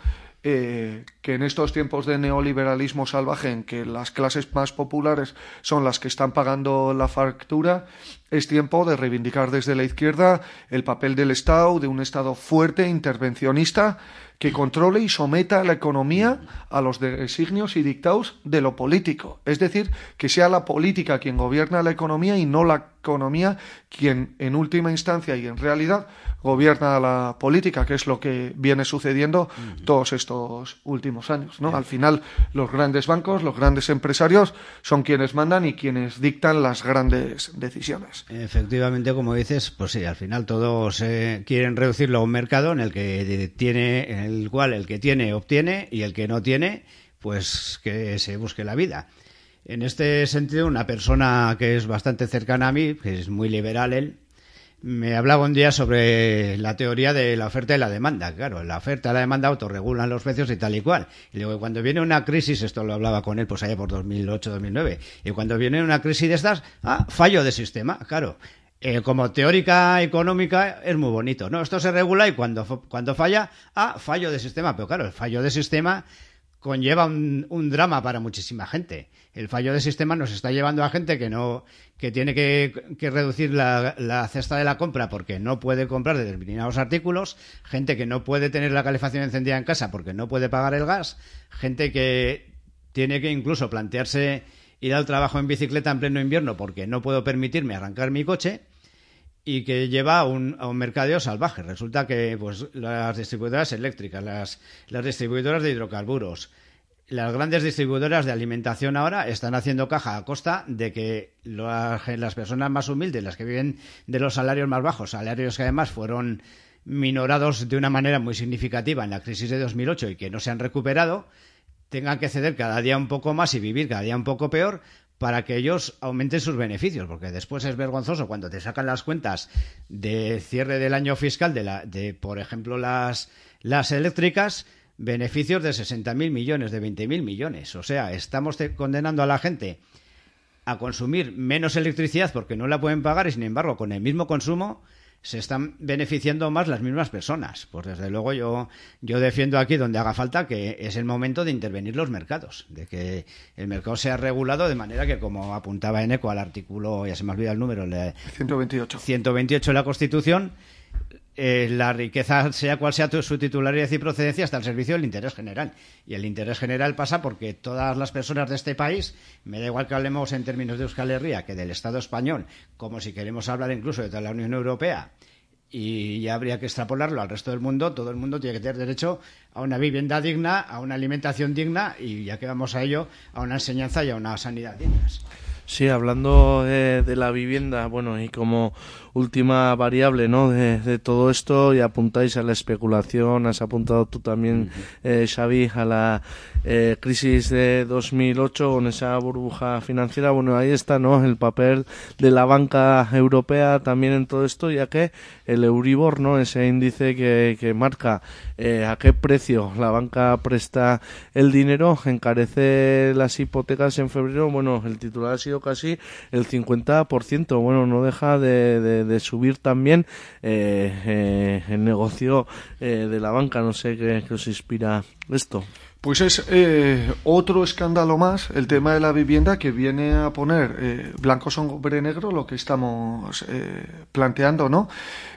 eh, que en estos tiempos de neoliberalismo salvaje, en que las clases más populares son las que están pagando la factura, es tiempo de reivindicar desde la izquierda el papel del Estado, de un Estado fuerte, intervencionista, que controle y someta la economía a los designios y dictados de lo político. Es decir, que sea la política quien gobierna la economía y no la economía quien en última instancia y en realidad gobierna la política, que es lo que viene sucediendo todos estos últimos años. ¿no? Al final, los grandes bancos, los grandes empresarios son quienes mandan y quienes dictan las grandes decisiones. Efectivamente, como dices, pues sí, al final todos eh, quieren reducirlo a un mercado en el que tiene, en el cual el que tiene obtiene y el que no tiene, pues que se busque la vida. En este sentido, una persona que es bastante cercana a mí, que es muy liberal él, me hablaba un día sobre la teoría de la oferta y la demanda. Claro, la oferta y la demanda autorregulan los precios y tal y cual. Y luego cuando viene una crisis, esto lo hablaba con él pues allá por 2008-2009, y cuando viene una crisis de estas, ah, fallo de sistema, claro. Eh, como teórica económica es muy bonito, ¿no? Esto se regula y cuando, cuando falla, ah, fallo de sistema. Pero claro, el fallo de sistema conlleva un, un, drama para muchísima gente. El fallo de sistema nos está llevando a gente que no que tiene que, reducir la, cesta de la compra porque no puede comprar determinados artículos, gente que no puede tener la calefacción encendida en casa porque no puede pagar el gas, gente que tiene que incluso plantearse ir al trabajo en bicicleta en pleno invierno porque no puedo permitirme arrancar mi coche y que lleva a un, a un mercadeo salvaje. Resulta que pues, las distribuidoras eléctricas, las, las distribuidoras de hidrocarburos, las grandes distribuidoras de alimentación ahora están haciendo caja a costa de que las personas más humildes, las que viven de los salarios más bajos, salarios que además fueron minorados de una manera muy significativa en la crisis de 2008 y que no se han recuperado, tengan que ceder cada día un poco más y vivir cada día un poco peor para que ellos aumenten sus beneficios, porque después es vergonzoso cuando te sacan las cuentas de cierre del año fiscal de, la, de por ejemplo, las, las eléctricas, beneficios de 60.000 millones, de 20.000 millones. O sea, estamos condenando a la gente a consumir menos electricidad porque no la pueden pagar y, sin embargo, con el mismo consumo se están beneficiando más las mismas personas. Pues desde luego yo, yo defiendo aquí donde haga falta que es el momento de intervenir los mercados, de que el mercado sea regulado de manera que, como apuntaba en eco al artículo, ya se me olvida el número, el 128. 128 de la Constitución, eh, la riqueza, sea cual sea su titularidad y procedencia, está al servicio del interés general. Y el interés general pasa porque todas las personas de este país, me da igual que hablemos en términos de Euskal Herria que del Estado español, como si queremos hablar incluso de toda la Unión Europea, y ya habría que extrapolarlo al resto del mundo, todo el mundo tiene que tener derecho a una vivienda digna, a una alimentación digna y ya que vamos a ello, a una enseñanza y a una sanidad dignas. Sí, hablando de, de la vivienda, bueno, y como última variable ¿no? de, todo esto y apuntáis a la especulación, has apuntado tú también, eh, Xavi, a la eh, crisis de 2008 con esa burbuja financiera. Bueno, ahí está ¿no? el papel de la banca europea también en todo esto, ya que el Euribor, ¿no? ese índice que, que marca eh, a qué precio la banca presta el dinero, encarece las hipotecas en febrero. Bueno, el titular ha sido casi el 50%. Bueno, no deja de de subir también eh, eh, el negocio eh, de la banca. No sé qué, os inspira esto. Pues es otro escándalo más el tema de la vivienda que viene a poner blanco sobre negro lo que estamos planteando, ¿no?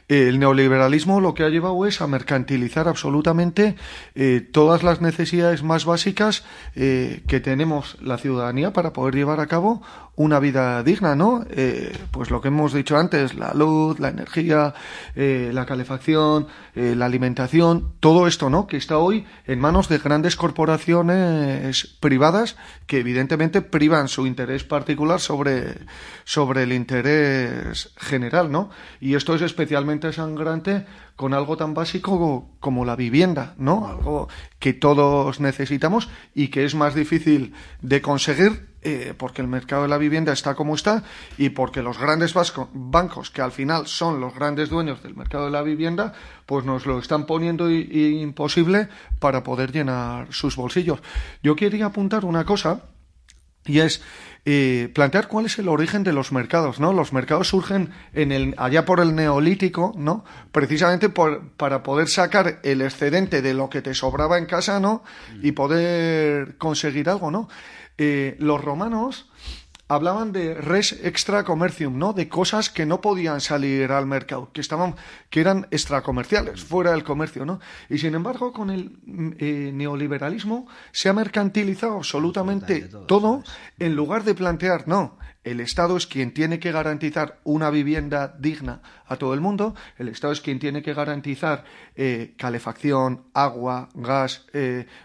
El neoliberalismo lo que ha llevado es a mercantilizar absolutamente eh, todas las necesidades más básicas eh, que tenemos la ciudadanía para poder llevar a cabo una vida digna, ¿no? Eh, pues lo que hemos dicho antes, la luz, la energía, la calefacción, la alimentación, todo esto, ¿no? Que está hoy en manos de grandes corporaciones privadas que evidentemente privan su interés particular sobre, sobre el interés general, ¿no? Y esto es especialmente sangrante con algo tan básico como la vivienda, ¿no? Algo que todos necesitamos y que es más difícil de conseguir eh, porque el mercado de la vivienda está como está y porque los grandes bancos, que al final son los grandes dueños del mercado de la vivienda, pues nos lo están poniendo imposible para poder llenar sus bolsillos. Yo quería apuntar una cosa y es plantear cuál es el origen de los mercados, ¿no? Los mercados surgen en el, allá por el neolítico, ¿no? Precisamente para poder sacar el excedente de lo que te sobraba en casa, ¿no? Y poder conseguir algo, ¿no? Eh, los romanos hablaban de res extra commercium, ¿no? De cosas que no podían salir al mercado, que estaban, que eran extracomerciales, fuera del comercio, ¿no? Y sin embargo, con el mm, eh, neoliberalismo se ha mercantilizado absolutamente todo, en lugar de plantear, no, el Estado es quien tiene que garantizar una vivienda digna a todo el mundo, el Estado es quien tiene que garantizar eh, calefacción, agua, gas,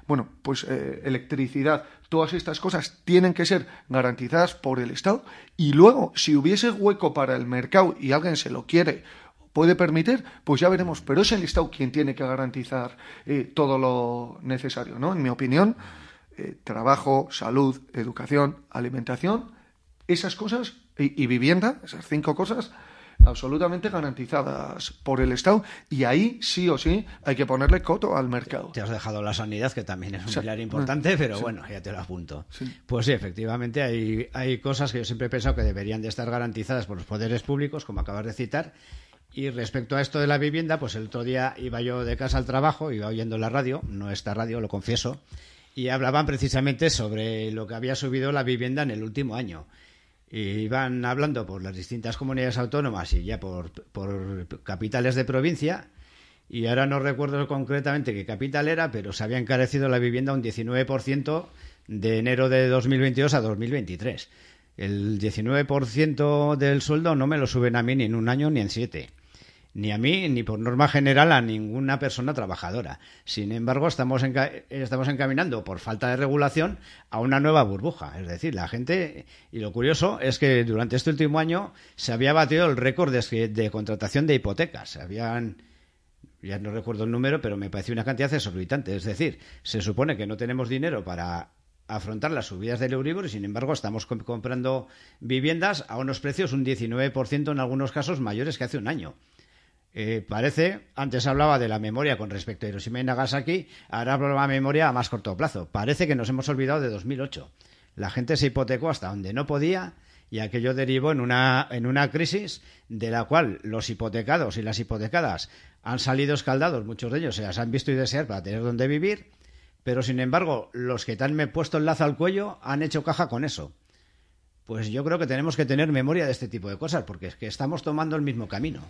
bueno, pues electricidad Todas estas cosas tienen que ser garantizadas por el Estado y luego, si hubiese hueco para el mercado y alguien se lo quiere puede permitir, pues ya veremos. Pero es el Estado quien tiene que garantizar eh, todo lo necesario, ¿no? En mi opinión, eh, trabajo, salud, educación, alimentación, esas cosas y vivienda, esas cinco cosas, absolutamente garantizadas por el Estado y ahí sí o sí hay que ponerle coto al mercado. Te has dejado la sanidad, que también es un pilar importante, pero bueno, ya te lo apunto. Pues sí, efectivamente hay, hay cosas que yo siempre he pensado que deberían de estar garantizadas por los poderes públicos, como acabas de citar, y respecto a esto de la vivienda, pues el otro día iba yo de casa al trabajo, iba oyendo la radio, no esta radio, lo confieso, y hablaban precisamente sobre lo que había subido la vivienda en el último año iban hablando por las distintas comunidades autónomas y ya por, capitales de provincia. Y ahora no recuerdo concretamente qué capital era, pero se había encarecido la vivienda un 19% de enero de 2022 a 2023. El 19% del sueldo no me lo suben a mí ni en un año ni en siete ni a mí ni por norma general a ninguna persona trabajadora. Sin embargo, estamos, estamos encaminando por falta de regulación a una nueva burbuja. Es decir, la gente, y lo curioso es que durante este último año se había batido el récord de, contratación de hipotecas. Se habían ya no recuerdo el número, pero me pareció una cantidad exorbitante. Es decir, se supone que no tenemos dinero para afrontar las subidas del Euribor y sin embargo estamos comprando viviendas a unos precios un 19% en algunos casos mayores que hace un año. Eh, parece, antes hablaba de la memoria con respecto a Hiroshima y Nagasaki, ahora hablo de la memoria a más corto plazo. Parece que nos hemos olvidado de 2008. La gente se hipotecó hasta donde no podía y aquello derivó en una, en una crisis de la cual los hipotecados y las hipotecadas han salido escaldados, muchos de ellos se las han visto y desear para tener donde vivir, pero sin embargo los que te han puesto el lazo al cuello han hecho caja con eso. Pues yo creo que tenemos que tener memoria de este tipo de cosas, porque es que estamos tomando el mismo camino.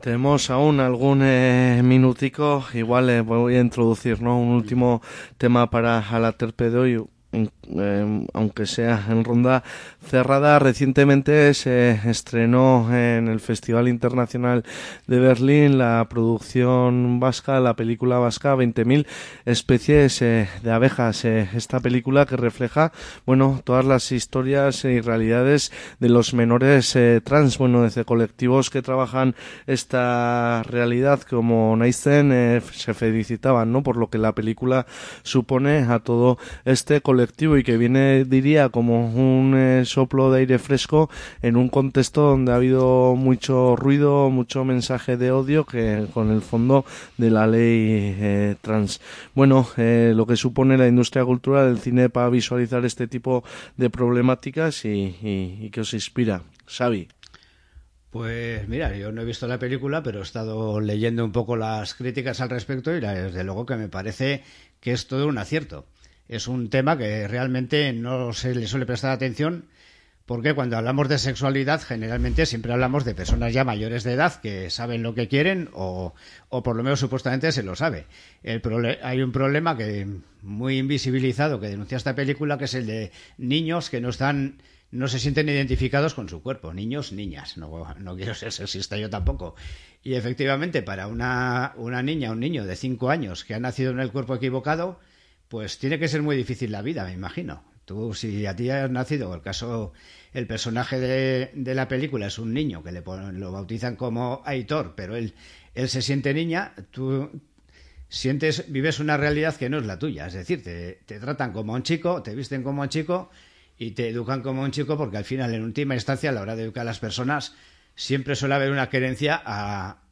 Tenemos aún algún eh, minutico, igual eh, voy a introducir ¿no? un último tema para la terpe de hoy, Em, aunque sea en ronda cerrada, recientemente se estrenó en el Festival Internacional de Berlín la producción vasca, la película vasca 20.000 especies eh, de abejas. Eh, esta película que refleja, bueno, todas las historias y realidades de los menores eh, trans, bueno, desde colectivos que trabajan esta realidad como Naizen se felicitaban, ¿no? Por lo que la película supone a todo este colectivo y que viene, diría, como un eh, soplo de aire fresco en un contexto donde ha habido mucho ruido, mucho mensaje de odio que con el fondo de la ley eh, trans. Bueno, eh, lo que supone la industria cultural del cine para visualizar este tipo de problemáticas y, y, que os inspira. Xavi. Pues mira, yo no he visto la película, pero he estado leyendo un poco las críticas al respecto y desde luego que me parece que es todo un acierto es un tema que realmente no se le suele prestar atención porque cuando hablamos de sexualidad generalmente siempre hablamos de personas ya mayores de edad que saben lo que quieren o, o por lo menos supuestamente se lo sabe. El hay un problema que muy invisibilizado que denuncia esta película que es el de niños que no están no se sienten identificados con su cuerpo, niños, niñas, no, quiero ser sexista yo tampoco. Y efectivamente, para una, una niña, un niño de cinco años que ha nacido en el cuerpo equivocado, pues tiene que ser muy difícil la vida, me imagino. Tú, si a ti has nacido, el caso, el personaje de, la película es un niño que le lo bautizan como Aitor, pero él, él se siente niña, tú sientes, vives una realidad que no es la tuya. Es decir, te, te tratan como un chico, te visten como un chico y te educan como un chico porque al final, en última instancia, a la hora de educar a las personas, siempre suele haber una querencia a,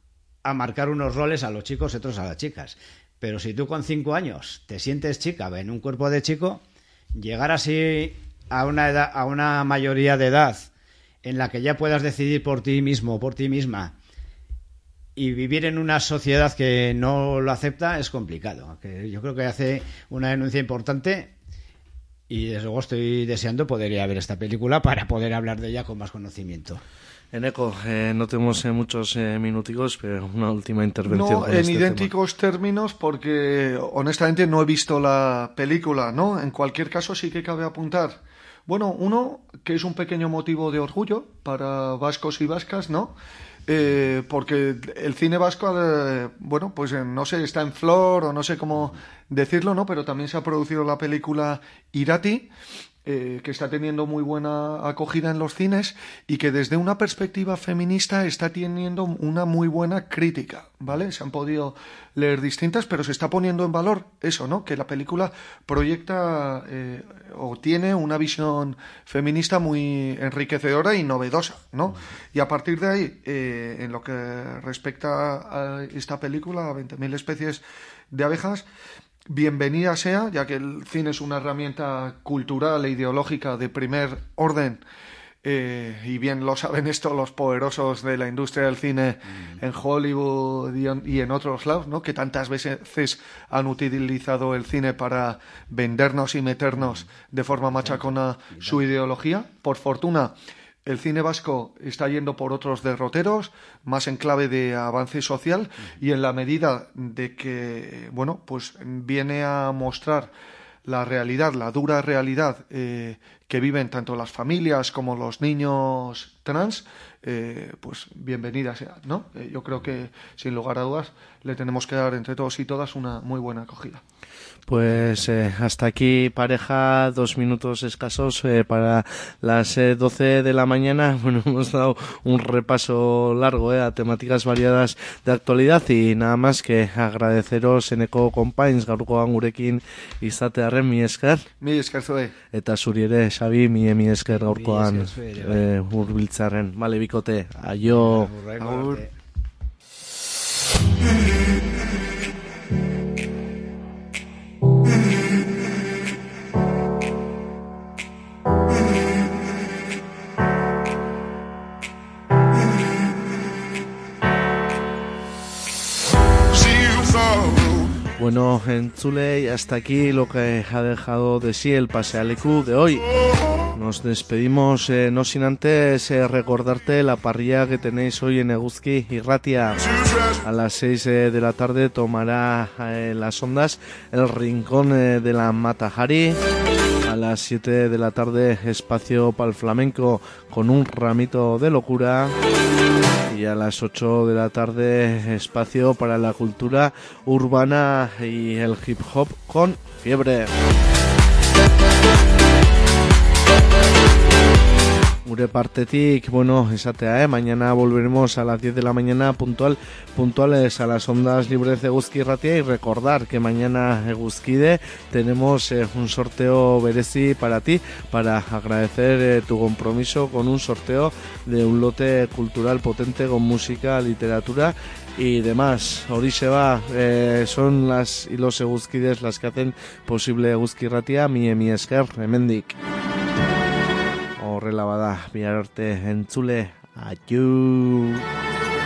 a marcar unos roles a los chicos y otros a las chicas. Pero si tú con cinco años te sientes chica en un cuerpo de chico, llegar así a una, edad, a una mayoría de edad en la que ya puedas decidir por ti mismo o por ti misma y vivir en una sociedad que no lo acepta es complicado. yo creo que hace una denuncia importante y desde luego estoy deseando poder ir a ver esta película para poder hablar de ella con más conocimiento. Eneco, eh, no tenemos eh, muchos eh, minuticos, pero una última intervención. No, en este idénticos términos, porque honestamente no he visto la película, ¿no? En cualquier caso, sí que cabe apuntar. Bueno, uno, que es un pequeño motivo de orgullo para vascos y vascas, ¿no? Eh, porque el cine vasco, bueno, pues no sé, está en flor o no sé cómo decirlo, ¿no? Pero también se ha producido la película Irati, eh, que está teniendo muy buena acogida en los cines y que desde una perspectiva feminista está teniendo una muy buena crítica, ¿vale? Se han podido leer distintas, pero se está poniendo en valor eso, ¿no? Que la película proyecta eh, o tiene una visión feminista muy enriquecedora y novedosa, ¿no? Y a partir de ahí, eh, en lo que respecta a esta película, a 20.000 especies de abejas, bienvenida sea, ya que el cine es una herramienta cultural e ideológica de primer orden, eh, y bien lo saben esto los poderosos de la industria del cine mm. en Hollywood y en, otros lados, ¿no? que tantas veces han utilizado el cine para vendernos y meternos mm. de forma machacona su ideología. Por fortuna, el cine vasco está yendo por otros derroteros, más en clave de avance social y en la medida de que, bueno, pues viene a mostrar la realidad, la dura realidad eh, que viven tanto las familias como los niños trans, eh, pues bienvenida sea, ¿no? Eh, yo creo que, sin lugar a dudas, le tenemos que dar entre todos y todas una muy buena acogida. Pues eh, hasta aquí, pareja, dos minutos escasos eh, para las eh, 12 de la mañana. Bueno, hemos dado un repaso largo eh, a temáticas variadas de actualidad y nada más que agradeceros en Eco Compains, gaurkoan gurekin izatearen mi esker. Mi esker zoe. Eta zuri ere, Xabi, mi, mi esker gaurkoan eh, urbiltzaren. Vale, bikote, aio. Agur. Bueno, en Zule, hasta aquí lo que ha dejado de sí el Pasealecu de hoy. Nos despedimos, eh, no sin antes eh, recordarte la parrilla que tenéis hoy en Eguzki y Ratia. A las 6 eh, de la tarde tomará en las ondas el rincón de la Matajari. Las 7 de la tarde espacio para el flamenco con un ramito de locura y a las 8 de la tarde espacio para la cultura urbana y el hip hop con fiebre. Gure partetik, bueno, esatea, eh? mañana volveremos a las 10 de la mañana puntual, puntuales a las ondas libres de Eguzki Ratia y recordar que mañana Eguzkide tenemos eh, un sorteo berezi para ti, para agradecer eh, tu compromiso con un sorteo de un lote cultural potente con música, literatura y demás. Horixe va, eh, son las y los eguzkides las que hacen posible Eguzki Ratia, mi emi esker, hemendik. Horrela bada. Bihar arte entzule adiu